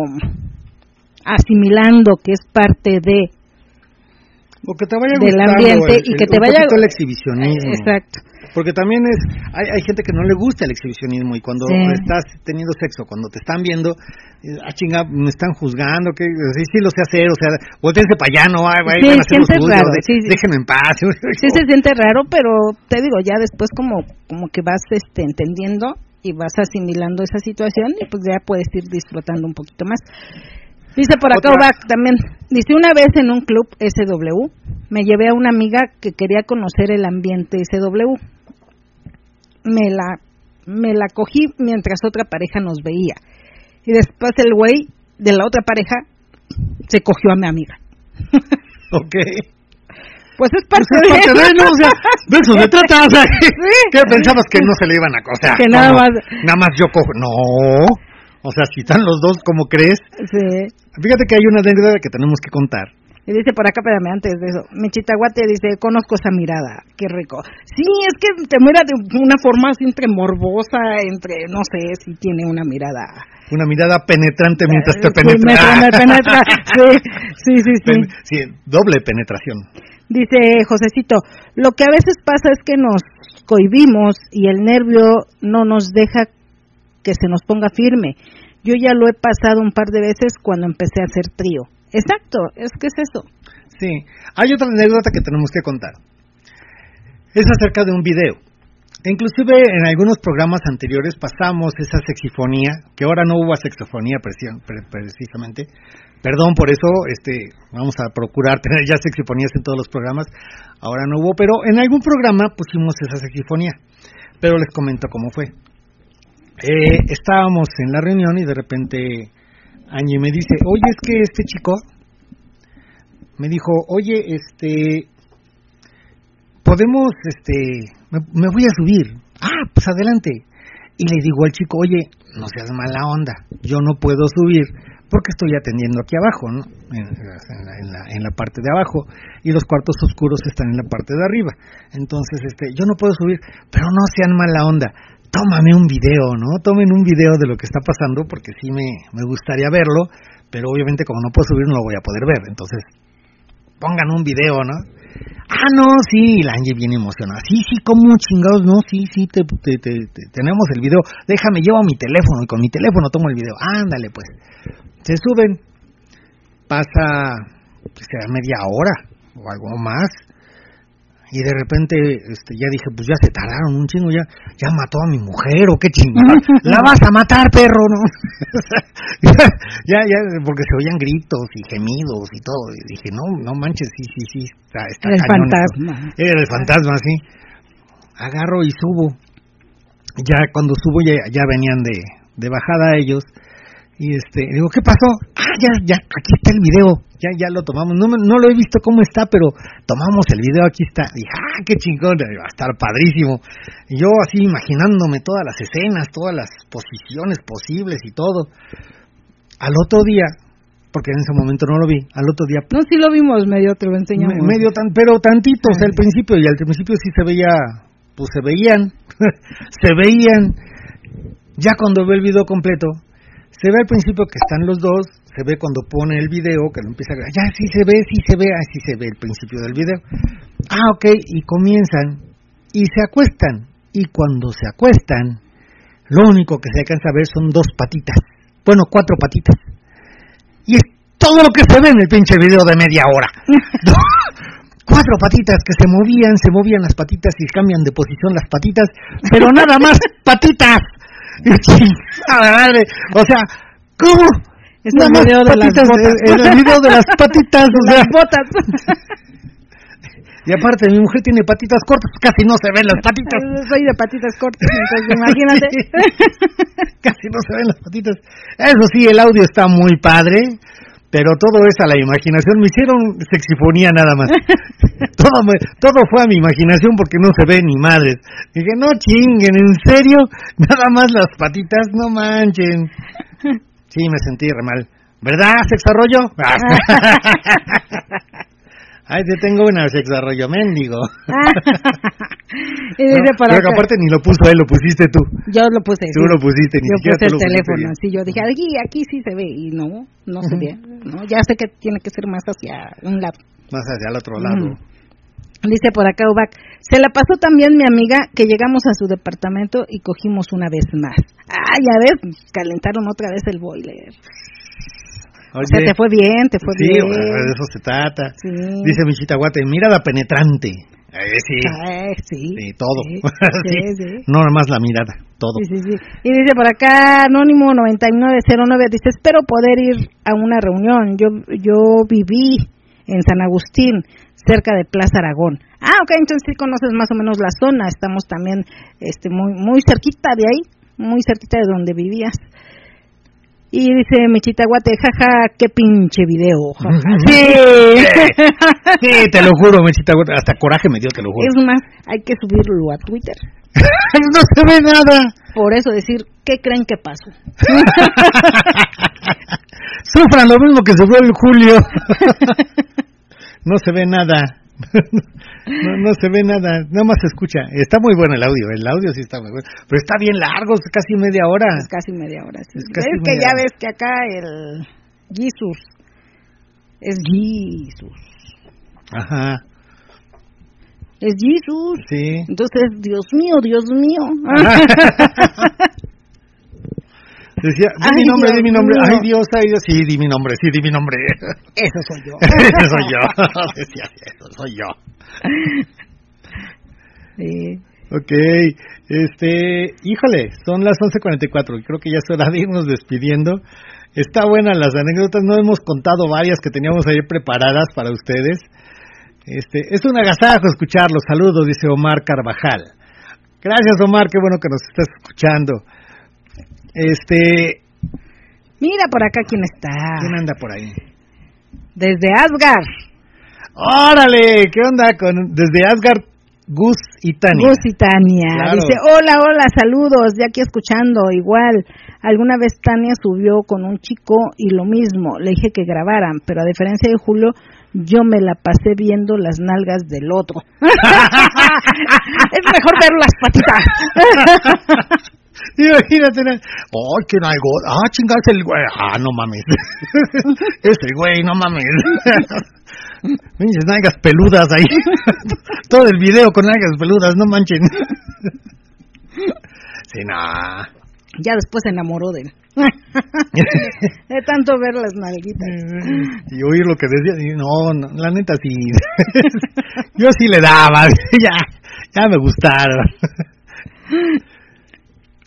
asimilando que es parte de O que te vaya del gustando ambiente el- y el- que te vaya el exhibicionismo. Exacto. Porque también es, hay, hay gente que no le gusta el exhibicionismo y cuando Sí. estás teniendo sexo, cuando te están viendo, ah chinga, me están juzgando, que sí, sí lo sé hacer, o sea, voltense para allá, no, ay, Sí, vayan a hacer lo sientes suyo, raro, de- sí, sí. déjenme en paz. Sí se siente raro, pero te digo, ya después como como que vas este entendiendo y vas asimilando esa situación y pues ya puedes ir disfrutando un poquito más. Dice por acá Obac también, dice una vez en un club SW, me llevé a una amiga que quería conocer el ambiente SW. Me la me la cogí mientras otra pareja nos veía. Y después el güey de la otra pareja se cogió a mi amiga. ok. Pues es Pues parte, es parte de de, ¿no? O sea, de eso se trata, o sea, que, Sí. que pensabas que no se le iban a acosar. Que nada más- Nada más yo cojo. No. O sea, si están los dos, como crees? Sí. Fíjate que hay una anécdota que tenemos que contar. Y dice por acá, espérame, antes de eso, mi chitaguate dice, conozco esa mirada, qué rico. Sí, es que te mira de una forma así entre morbosa, entre, no sé, si tiene una mirada. Una mirada penetrante mientras te Sí, penetra. me- me penetra, sí, sí, sí, sí. Pen- sí, doble penetración. Dice Josecito, lo que a veces pasa es que nos cohibimos y el nervio no nos deja que se nos ponga firme. Yo ya lo he pasado un par de veces cuando empecé a hacer trío. Exacto, es que es eso. Sí. Hay otra anécdota que tenemos que contar. Es acerca de un video. Inclusive en algunos programas anteriores pasamos esa sexifonía, que ahora no hubo pre- precisamente. Perdón por eso, este, vamos a procurar tener ya sexifonías en todos los programas. Ahora no hubo, pero en algún programa pusimos esa sexifonía. Pero les comento cómo fue. Eh, estábamos en la reunión y de repente Angie me dice, oye, es que este chico me dijo, oye, este, podemos, este, me, voy a subir. Ah, pues adelante. Y le digo al chico, oye, no seas mala onda, yo no puedo subir porque estoy atendiendo aquí abajo, ¿no? En, en la, en la- en la parte de abajo y los cuartos oscuros están en la parte de arriba. Entonces, este, yo no puedo subir, pero no sean mala onda. Tómame un video, ¿no? Tomen un video de lo que está pasando porque sí me, me gustaría verlo, pero obviamente como no puedo subir no lo voy a poder ver. Entonces, pongan un video, ¿no? Ah, no, sí, la Angie viene emocionada. Sí, sí, como chingados, no, sí, sí, te- tenemos el video. Déjame, llevo mi teléfono y con mi teléfono tomo el video. Ándale, pues. Se suben. Pasa, pues, será media hora o algo más. Y de repente, este, ya dije, pues ya se tardaron un chingo, ya, ya mató a mi mujer o qué chingada. La vas a matar, perro, ¿no? ya, ya, ya, porque se oían gritos y gemidos y todo. Y dije, no, no manches, sí, sí, sí, está, está El cañón esto. fantasma. Era el fantasma, sí. Agarro y subo. Ya cuando subo ya, ya venían de, de bajada ellos. Y este, digo, ¿qué pasó? Ah, ya, ya, aquí está el video. Ya, ya lo tomamos. No, no lo he visto cómo está, pero tomamos el video, aquí está. Dije, ah, qué chingón, va a estar padrísimo. Y yo así imaginándome todas las escenas, todas las posiciones posibles y todo. Al otro día, porque en ese momento no lo vi, al otro día No, sí lo vimos, medio te lo enseñamos. me- medio tan, pero tantito, o sea, al principio, y al principio sí se veía, pues se veían, se veían. Ya cuando ve el video completo, se ve al principio que están los dos, se ve cuando pone el video, que lo empieza a grabar, ya sí se ve, sí se ve, así se ve el principio del video. Ah, ok, y comienzan, y se acuestan, y cuando se acuestan, lo único que se alcanza a ver son dos patitas, bueno, cuatro patitas. Y es todo lo que se ve en el pinche video de media hora. cuatro patitas que se movían, se movían las patitas y cambian de posición las patitas, pero nada más patitas. Chingada madre, O sea, ¿cómo? Es Nada el video de las patitas, botas. el- el video de las patitas, o sea, Las botas. y aparte mi mujer tiene patitas cortas, casi no se ven las patitas. Soy de patitas cortas, entonces imagínate. Casi no se ven las patitas. Eso sí, el audio está muy padre, pero todo es a la imaginación. Me hicieron sexifonía nada más. todo, me- todo fue a mi imaginación porque no se ve ni madres. Dije, no chinguen, ¿en serio? Nada más las patitas, no manchen. Sí, me sentí re mal. ¿Verdad, sexarrollo? Ay, te tengo una sexarrollo mendigo. Y dice No, creo acá, que aparte ni lo puso él, lo pusiste tú. yo lo puse. Tú sí. lo pusiste, ni yo siquiera puse tú el lo teléfono, yo dije, aquí, aquí sí se ve, y no, no se ve, ¿no? Ya sé que tiene que ser más hacia un lado. Más hacia el otro lado. Dice por acá Ubac, se la pasó también mi amiga que llegamos a su departamento y cogimos una vez más. Ah, ya ves, calentaron otra vez el boiler. O sea, Oye, te fue bien, te fue sí, bien. bueno, de eso se trata. Sí. Dice Michita Guate, mirada penetrante. Eh, sí, sí. sí, todo. Sí. No nada más la mirada, todo. Y dice por acá, Anónimo 9909, dice, espero poder ir a una reunión. Yo, yo viví en San Agustín, cerca de Plaza Aragón. Ah, ok, entonces sí conoces más o menos la zona. Estamos también este, muy, muy cerquita de ahí, muy cerquita de donde vivías. Y dice Michita Guate, jaja, qué pinche video. jaja". Sí. Sí, te lo juro, Michita Guate, hasta coraje me dio, te lo juro. Es más, hay que subirlo a Twitter. no se ve nada. Por eso decir, ¿qué creen que pasó? Sufran lo mismo que sufrió el Julio. no se ve nada. No, no se ve nada, nada más se escucha. Está muy bueno el audio, el audio sí está muy bueno. Pero está bien largo, es casi media hora. Es casi media hora. sí. Es que ya hora. ves que acá el Jesus es Jesus. Ajá, Es Jesus. sí. Entonces, Dios mío, Dios mío. Decía, di Ay, mi nombre, Dios di mi nombre. mío. Ay, Dios, ay, Dios. Sí, di mi nombre, sí, di mi nombre. Eso soy yo. Ese soy yo. Decía, eso soy yo. Sí. Ok, este, híjole, son las 11.44 y creo que ya es hora de irnos despidiendo. Está buena las anécdotas, no hemos contado varias que teníamos ahí preparadas para ustedes. Este, es un agasajo escucharlos. Saludos, dice Omar Carvajal. Gracias, Omar, qué bueno que nos estás escuchando. Este, Mira por acá quién está. ¿quién anda por ahí? Desde Asgard. ¡Órale! ¿Qué onda con desde Asgard, Gus y Tania? Gus y Tania. Claro. Dice, hola, hola, saludos, ya aquí escuchando, igual. Alguna vez Tania subió con un chico y lo mismo, le dije que grabaran, pero a diferencia de Julio, yo me la pasé viendo las nalgas del otro. es mejor ver las patitas. Imagínate, ¿no? ¡ay, qué algo! ¡Ah, chingas el güey! ¡Ah, no mames! Ese güey, no mames. Pinches nalgas peludas ahí. Todo el video con nalgas peludas, no manchen. Sí, no. ya después se enamoró de él. de tanto ver las nalguitas. Y oír lo que decía, y no, no, la neta sí. Yo sí le daba, ya, ya me gustaron.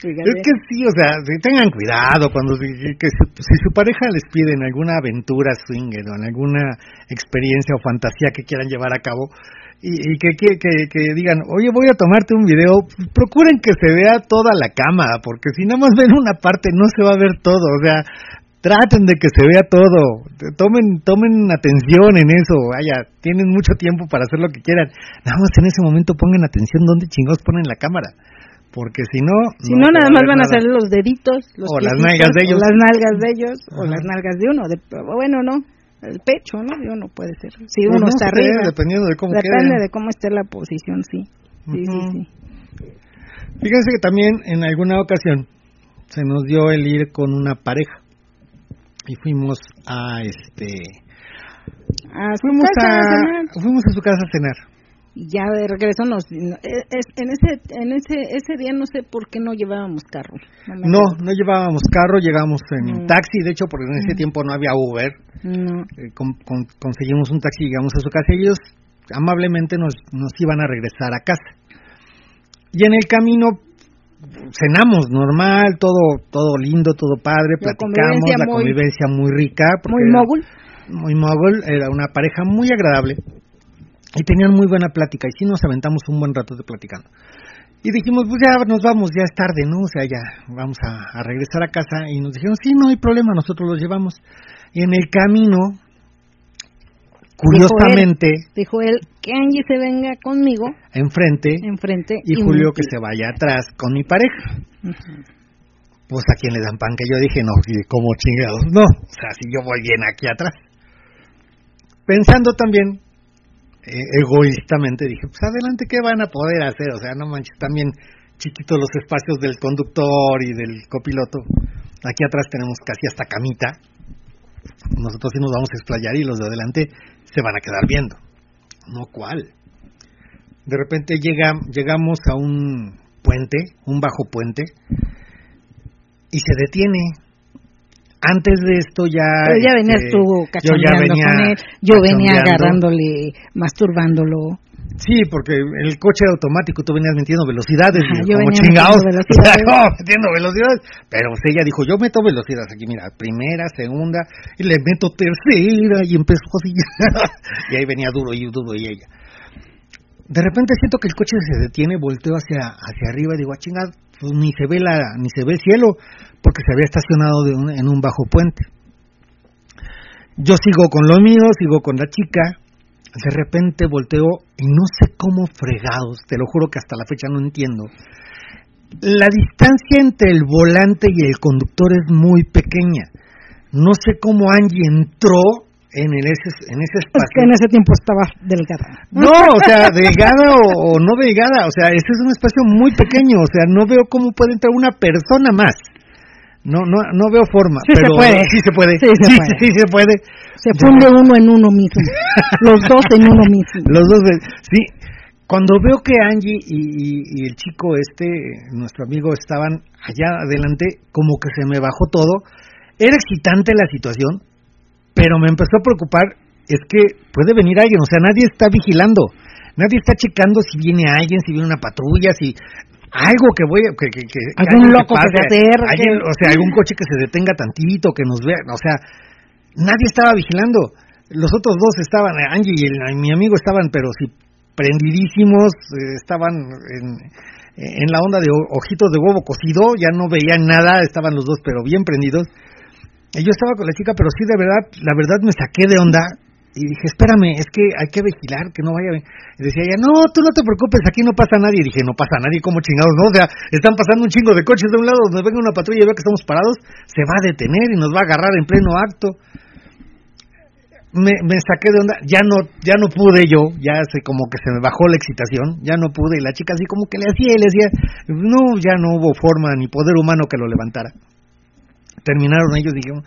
Es que sí, o sea, tengan cuidado cuando si, que si, si su pareja les pide en alguna aventura swinger o en alguna experiencia o fantasía que quieran llevar a cabo y, y que, que, que, que digan, oye, voy a tomarte un video, procuren que se vea toda la cama, porque si nada más ven una parte no se va a ver todo, o sea, traten de que se vea todo, tomen, tomen atención en eso, vaya, tienen mucho tiempo para hacer lo que quieran, nada más en ese momento pongan atención dónde chingados ponen la cámara. Porque si no... Si no, nada más van a ser los deditos, los O las nalgas de ellos. O las nalgas de ellos, o las nalgas de uno. De, bueno, no, el pecho, ¿no? De uno puede ser. Si Pues uno no está arriba. Dependiendo de cómo Depende quede. de cómo esté la posición, sí. Sí, sí, sí. Fíjense que también en alguna ocasión se nos dio el ir con una pareja y fuimos a este A su fuimos casa a a cenar. fuimos a su casa a cenar ya de regreso nos no- e- es- en ese en ese ese día no sé por qué no llevábamos carro No, no llevábamos carro, llegamos en Mm. taxi, de hecho, porque en ese Mm. tiempo no había Uber. no Eh, con- con- conseguimos un taxi llegamos a su casa y ellos amablemente nos, nos iban a regresar a casa. Y en el camino cenamos normal, todo todo lindo, todo padre, La platicamos, convivencia la muy- convivencia muy rica. muy mogul Muy mogul, era una pareja muy agradable y tenían muy buena plática y sí nos aventamos un buen rato de platicando. Y dijimos, pues ya nos vamos, ya es tarde, ¿no? O sea, ya vamos a, a regresar a casa. Y nos dijeron, sí, no hay problema, nosotros los llevamos. Y en el camino, curiosamente, dijo él que Angie se venga conmigo enfrente, enfrente y Julio que se vaya atrás con mi pareja. Pues a quien le dan pan que yo dije, no, como chingados, no. O sea, si yo voy bien aquí atrás. Pensando también, egoístamente, dije, pues adelante, ¿qué van a poder hacer? O sea, no manches, también chiquitos los espacios del conductor y del copiloto. Aquí atrás tenemos casi hasta camita. Nosotros sí nos vamos a explayar y los de adelante se van a quedar viendo. No cuál. De repente llega, llegamos a un puente, un bajo puente, y se detiene. Antes de esto ya... Pero ya venías este, tú yo ya cachondeando venía con él, yo venía cachondeando. agarrándole, masturbándolo. Sí, porque el coche era automático, tú venías metiendo velocidades, Ajá, yo como venía chingados. metiendo velocidades. No, metiendo velocidades. Pero pues ella dijo, yo meto velocidades aquí, mira, primera, segunda, y le meto tercera, y empezó así. y ahí venía duro y duro y ella. De repente siento que el coche se detiene, volteo hacia, hacia arriba y digo, ah, chingada, pues ni se ve la, ni se ve el cielo, porque se había estacionado un- en un bajo puente. Yo sigo con lo mío, sigo con la chica, de repente volteo y no sé cómo fregados, te lo juro que hasta la fecha no entiendo. La distancia entre el volante y el conductor es muy pequeña. No sé cómo Angie entró en, el ese, en ese Es espacio. que en ese tiempo estaba delgada. No, o sea, delgada o, o no delgada, o sea, ese es un espacio muy pequeño, o sea, no veo cómo puede entrar una persona más. No, no, no veo forma, Sí se pero puede. sí se puede, Sí se sí, puede. sí, sí se puede. Se funde uno en uno mismo. Los dos en uno mismo. Los dos, de- sí. Cuando veo que Angie y, y- y el chico este, nuestro amigo, estaban allá adelante, como que se me bajó todo. Era excitante la situación, pero me empezó a preocupar, es que puede venir alguien, o sea, nadie está vigilando, nadie está checando si viene alguien, si viene una patrulla, si algo que voy a- que, que, que- que Algún loco que se pase, acerque. alguien- o sea, algún coche que se detenga tantito, que nos vea, o sea, nadie estaba vigilando. Los otros dos estaban, Angie y el- mi amigo estaban, pero sí, prendidísimos, eh, estaban en, en la onda de ojitos de huevo cocido, ya no veían nada, estaban los dos, pero bien prendidos. Yo estaba con la chica, pero sí, de verdad, la verdad me saqué de onda y dije, espérame, es que hay que vigilar, que no vaya. a ven-". Y decía ella, no, tú no te preocupes, aquí no pasa nadie. Y dije, no pasa nadie, como chingados, no, o sea, están pasando un chingo de coches de un lado, donde venga una patrulla y ve que estamos parados, se va a detener y nos va a agarrar en pleno acto. Me, me saqué de onda, ya no, ya no pude yo, ya se como que se me bajó la excitación, ya no pude, y la chica así como que le hacía y le decía, no, ya no hubo forma ni poder humano que lo levantara terminaron ellos dijeron,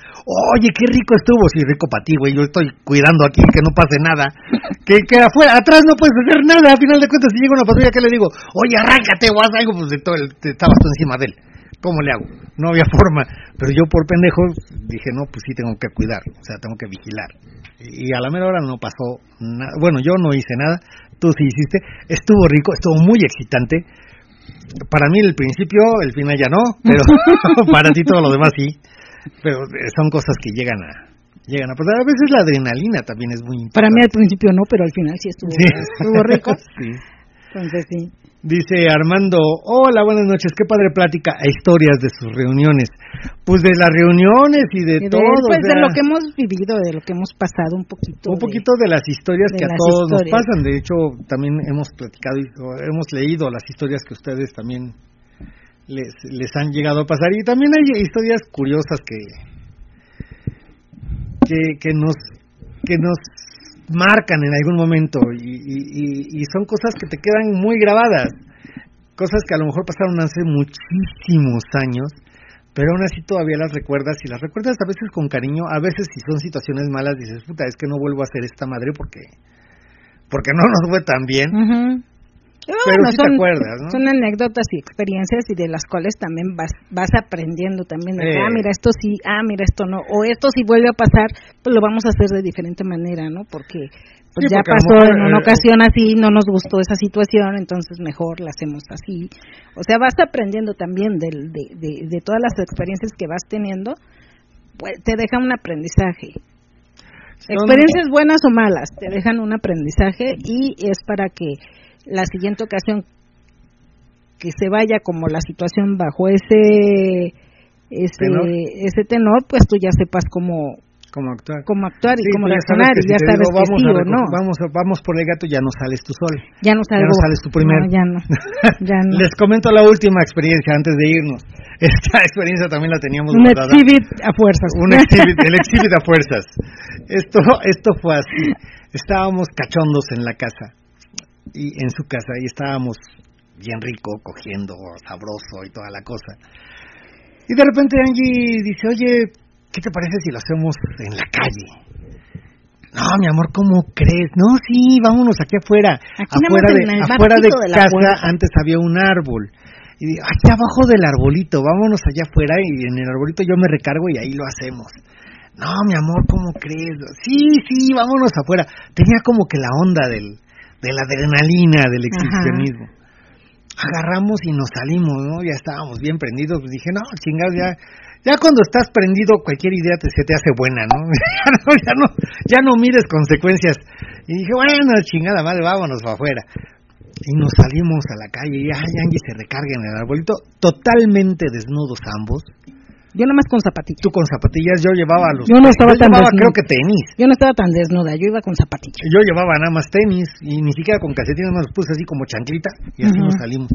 oye, qué rico estuvo, sí, rico para ti, güey, yo estoy cuidando aquí que no pase nada, que, que afuera, atrás no puedes hacer nada, a final de cuentas, si llega una patrulla, ¿qué le digo? Oye, arráncate o haz algo, pues de todo el- te- estabas tú encima de él, ¿cómo le hago? No había forma, pero yo por pendejo dije, no, pues sí tengo que cuidar, o sea, tengo que vigilar, y, y a la mera hora no pasó nada, bueno, yo no hice nada, tú sí hiciste, estuvo rico, estuvo muy excitante, para mí el principio, el final ya no, pero para ti todo lo demás sí. Pero eh, son cosas que llegan a llegan a pasar. A veces la adrenalina también es muy Para mí importante. al principio no, pero al final sí estuvo, Sí. estuvo rico. Sí. Entonces sí. Dice Armando, hola, buenas noches, qué padre plática e historias de sus reuniones. Pues de las reuniones y de todo. pues o de lo que hemos vivido, de lo que hemos pasado un poquito. un poquito de las historias de que a todos nos pasan. De hecho, también hemos platicado y hemos leído las historias que ustedes también les, les han llegado a pasar. Y también hay historias curiosas que, que, que nos que nos marcan en algún momento y, y- son cosas que te quedan muy grabadas. Cosas que a lo mejor pasaron hace muchísimos años, pero aún así todavía las recuerdas y las recuerdas a veces con cariño, a veces si son situaciones malas dices, puta, es que no vuelvo a hacer esta madre porque porque no nos fue tan bien. Pero sí te acuerdas, ¿no? son anécdotas y experiencias y de las cuales también vas vas aprendiendo también. De, Eh. Ah, mira, esto sí, ah, mira, esto no. O esto si vuelve a pasar, pues lo vamos a hacer de diferente manera, ¿no? Porque pues Sí, ya pasó en una eh, ocasión así, no nos gustó esa situación, entonces mejor la hacemos así. O sea, vas aprendiendo también de, de, de todas las experiencias que vas teniendo, pues te deja un aprendizaje. Son- Experiencias buenas o malas, te dejan un aprendizaje y es para que la siguiente ocasión que se vaya como la situación bajo ese ese Tenor. ese tenor, pues tú ya sepas cómo Cómo actuar. cómo actuar y Sí, cómo ya reaccionar sabes que y si ya sabes que sí o no. Vamos, vamos por el gato, ya no sales tú solo. Ya no salgo. no sales tú primero. No, ya no. Ya no. Les comento la última experiencia antes de irnos. Esta experiencia también la teníamos Un guardada. exhibit a fuerzas. Un exhibit, el exhibit a fuerzas. Esto, esto fue así. Estábamos cachondos en la casa y en su casa y estábamos bien rico, cogiendo, sabroso y toda la cosa. Y de repente Angie dice, oye, ¿qué te parece si lo hacemos en la calle? No, mi amor, ¿cómo crees? No, sí, vámonos aquí afuera. Aquí afuera de, afuera de casa puerta. antes había un árbol. Y digo, aquí abajo del arbolito, vámonos allá afuera y en el arbolito yo me recargo y ahí lo hacemos. No, mi amor, ¿cómo crees? Sí, sí, vámonos afuera. Tenía como que la onda del, de la adrenalina, del exhibicionismo. Agarramos y nos salimos, ¿no? Ya estábamos bien prendidos. Pues dije, no, chingados, ya, ya cuando estás prendido, cualquier idea te, se te hace buena, ¿no? ya no, ya no, ya no mires consecuencias. Y dije, bueno, chingada madre, vámonos para afuera. Y nos salimos a la calle y ay, Angie se recarga en el arbolito, totalmente desnudos ambos. Yo nada más con zapatitos. Tú con zapatillas, yo llevaba los. Yo no estaba tan llevaba, creo que tenis. Yo no estaba tan desnuda, yo iba con zapatillas. Yo llevaba nada más tenis y ni siquiera con calcetines, me los puse así como chanclita y así nos salimos.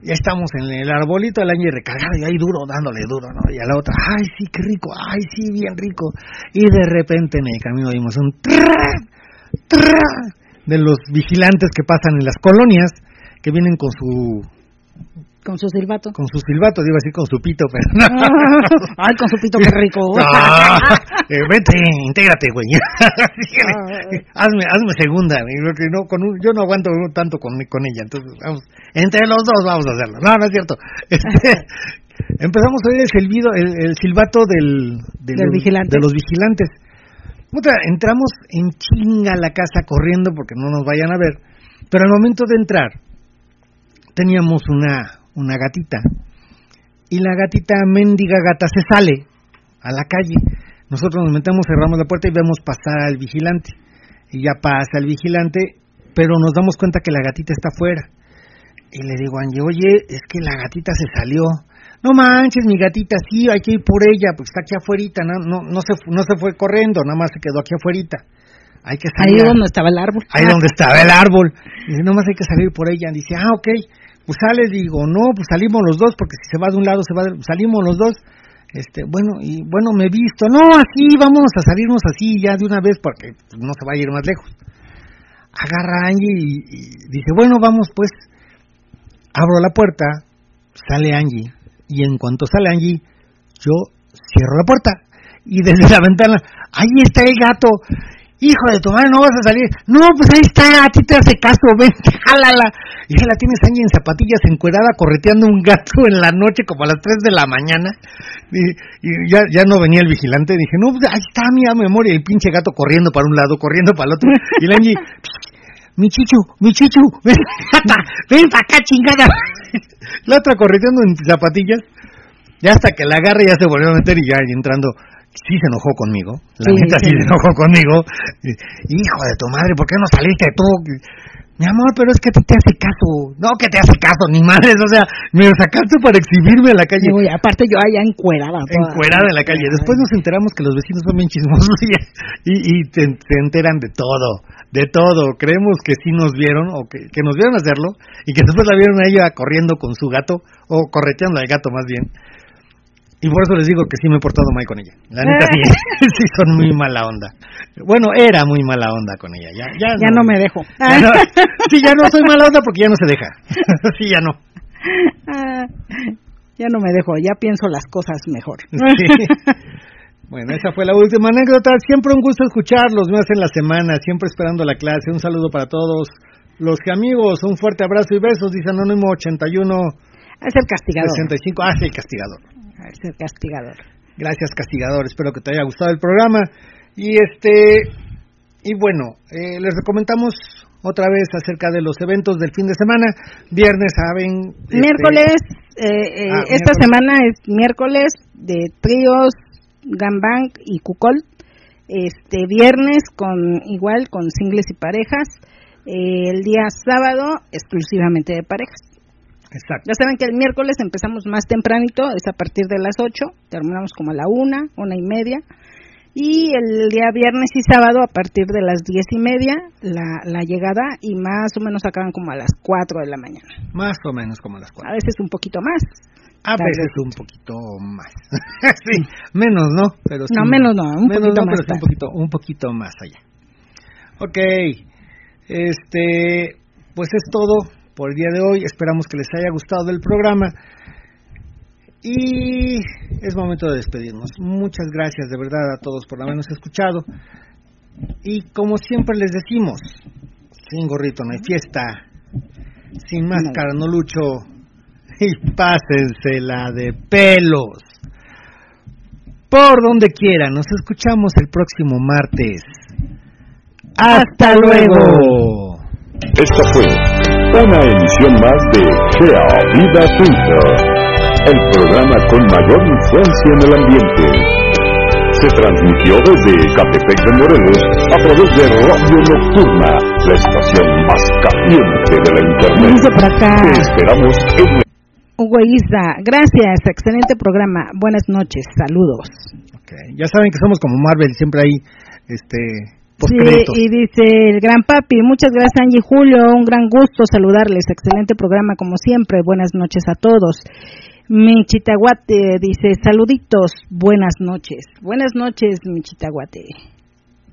Ya estamos en el arbolito, el año recargado y ahí duro, dándole duro, ¿no? Y a la otra, ay, sí, qué rico, ay, sí, bien rico. Y de repente en el camino vimos un trrr, trrr de los vigilantes que pasan en las colonias, que vienen con su Con su silbato. con su silbato, iba a decir con su pito, pero no. Ay, con su pito, qué rico. Ah, eh, vente, intégrate, güey. hazme, hazme segunda. no, con un- yo no aguanto tanto con, con ella. Entonces, vamos, entre los dos vamos a hacerlo. No, no es cierto. Este, empezamos a oír el silbido, el, el silbato del, de Del los, vigilante. de los vigilantes. Puta, entramos en chinga a la casa corriendo porque no nos vayan a ver. Pero al momento de entrar, teníamos una, una gatita. Y la gatita, mendiga gata, se sale a la calle. Nosotros nos metemos, cerramos la puerta y vemos pasar al vigilante. Y ya pasa el vigilante, pero nos damos cuenta que la gatita está afuera. Y le digo a Angie, oye, es que la gatita se salió. No manches, mi gatita, sí, hay que ir por ella, porque está aquí afuera, no, no, no, se, no se fue corriendo, nada más se quedó aquí afuera. Hay que Ahí salir. a- donde estaba el árbol. ahí donde estaba el árbol. Dice, nomás hay que salir por ella. Dice, ah, ok, pues sales. Digo, no, pues salimos los dos, porque si se va de un lado, se va de... Salimos los dos. Este, bueno, y bueno, me he visto. No, así, vamos a salirnos así ya de una vez, porque no se va a ir más lejos. Agarra a Angie y, y dice, bueno, vamos pues. Abro la puerta, sale Angie. Y en cuanto sale Angie, yo cierro la puerta. Y desde la ventana, ahí está el gato. Hijo de tu madre, no vas a salir. No, pues ahí está, a ti te hace caso, ven, jálala. Y ahí la tienes Angie en zapatillas, encuerada, correteando un gato en la noche, como a las 3 de la mañana. Y, ya, ya no venía el vigilante. Dije, no, pues ahí está mi memoria. El pinche gato corriendo para un lado, corriendo para el otro. Y la Angie, mi chichu, mi chichu, ven, ven para acá, chingada. La otra correteando en zapatillas. Ya hasta que la agarre ya se volvió a meter y ya entrando. Sí se enojó conmigo. La Sí, neta sí. sí. se enojó conmigo. Hijo de tu madre, ¿por qué no saliste tú? Mi amor, pero es que ti te hace caso. No, que te hace caso, ni madres. O sea, me sacaste para exhibirme a la calle. Aparte yo allá encuerada. toda. Encuerada en la calle. Después nos enteramos que los vecinos son bien chismosos y, y, y te, enteran de todo, de todo. Creemos que sí nos vieron o que, que nos vieron hacerlo y que después la vieron a ella corriendo con su gato o correteando al gato más bien. Y por eso les digo que sí me he portado mal con ella. La neta sí, sí son muy mala onda. Bueno, era muy mala onda con ella. Ya, ya, Ya no me dejo. ya no- sí, ya no soy mala onda porque ya no se deja. sí, ya no. Ah, ya no me dejo, ya pienso las cosas mejor. Sí. Bueno, esa fue la última anécdota. Siempre un gusto escucharlos, me hacen la semana, siempre esperando la clase. Un saludo para todos los que amigos, un fuerte abrazo y besos, dice Anónimo 81 Es el castigador. 65. Ah, sí, el castigador. Castigador. Gracias, castigador. Espero que te haya gustado el programa. Y este, y bueno, eh, les recomendamos otra vez acerca de los eventos del fin de semana. Viernes, saben. este, Miércoles, eh, eh, Ah, esta miércoles. semana es miércoles de tríos, Gambang y Cucol. Este viernes con igual con singles y parejas. Eh, el día sábado exclusivamente de parejas. Exacto. Ya saben que el miércoles empezamos más tempranito, es a partir de las 8, terminamos como a la una, una y media. Y el día viernes y sábado a partir de las diez y media la, la llegada y más o menos acaban como a las 4 de la mañana. Más o menos como a las A cuatro. veces un poquito más. A veces un poquito más. sí, menos, ¿no? Pero sí, No, menos no, un menos poquito no, más pero sí un poquito, un poquito más allá. Ok, este, pues es todo por el día de hoy. Esperamos que les haya gustado el programa. Y es momento de despedirnos. Muchas gracias de verdad a todos por habernos escuchado. Y como siempre les decimos, sin gorrito no hay fiesta, sin máscara no lucho y pásensela de pelos. Por donde quiera, nos escuchamos el próximo martes. Hasta luego. Esta fue una emisión más de Gea Vida Twitter, el programa con mayor influencia en el ambiente. Se transmitió desde Catepec de Morelos a través de Radio Nocturna, la estación más caliente de la Internet. Dice por acá Te esperamos en Hugo Isa, gracias, excelente programa, buenas noches, saludos. Ok, Ya saben que somos como Marvel, siempre hay este Sí, y dice el gran papi, muchas gracias Angie Julio, un gran gusto saludarles, excelente programa como siempre, buenas noches a todos. Mi chitaguate dice saluditos, buenas noches, buenas noches mi chitaguate.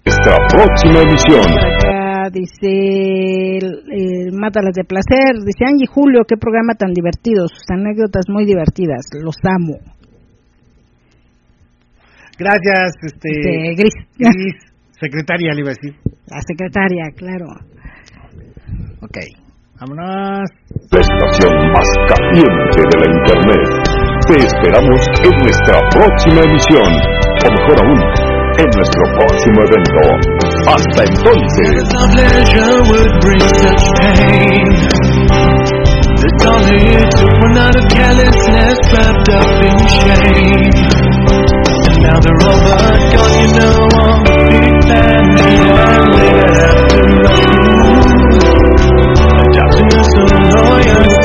nuestra próxima acá dice el- el Mátalas de placer, dice Angie Julio, qué programa tan divertido, sus anécdotas muy divertidas, los amo. Gracias, este, Gris, Gris, Secretaria, le iba a decir. La secretaria, claro. Ok, vámonos. La estación más caliente de la Internet. Te esperamos en nuestra próxima emisión, o mejor aún, en nuestro próximo evento. Hasta entonces. It's all it took one out of wrapped up in shame. And now they're all but gone, you know.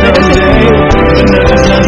Gracias.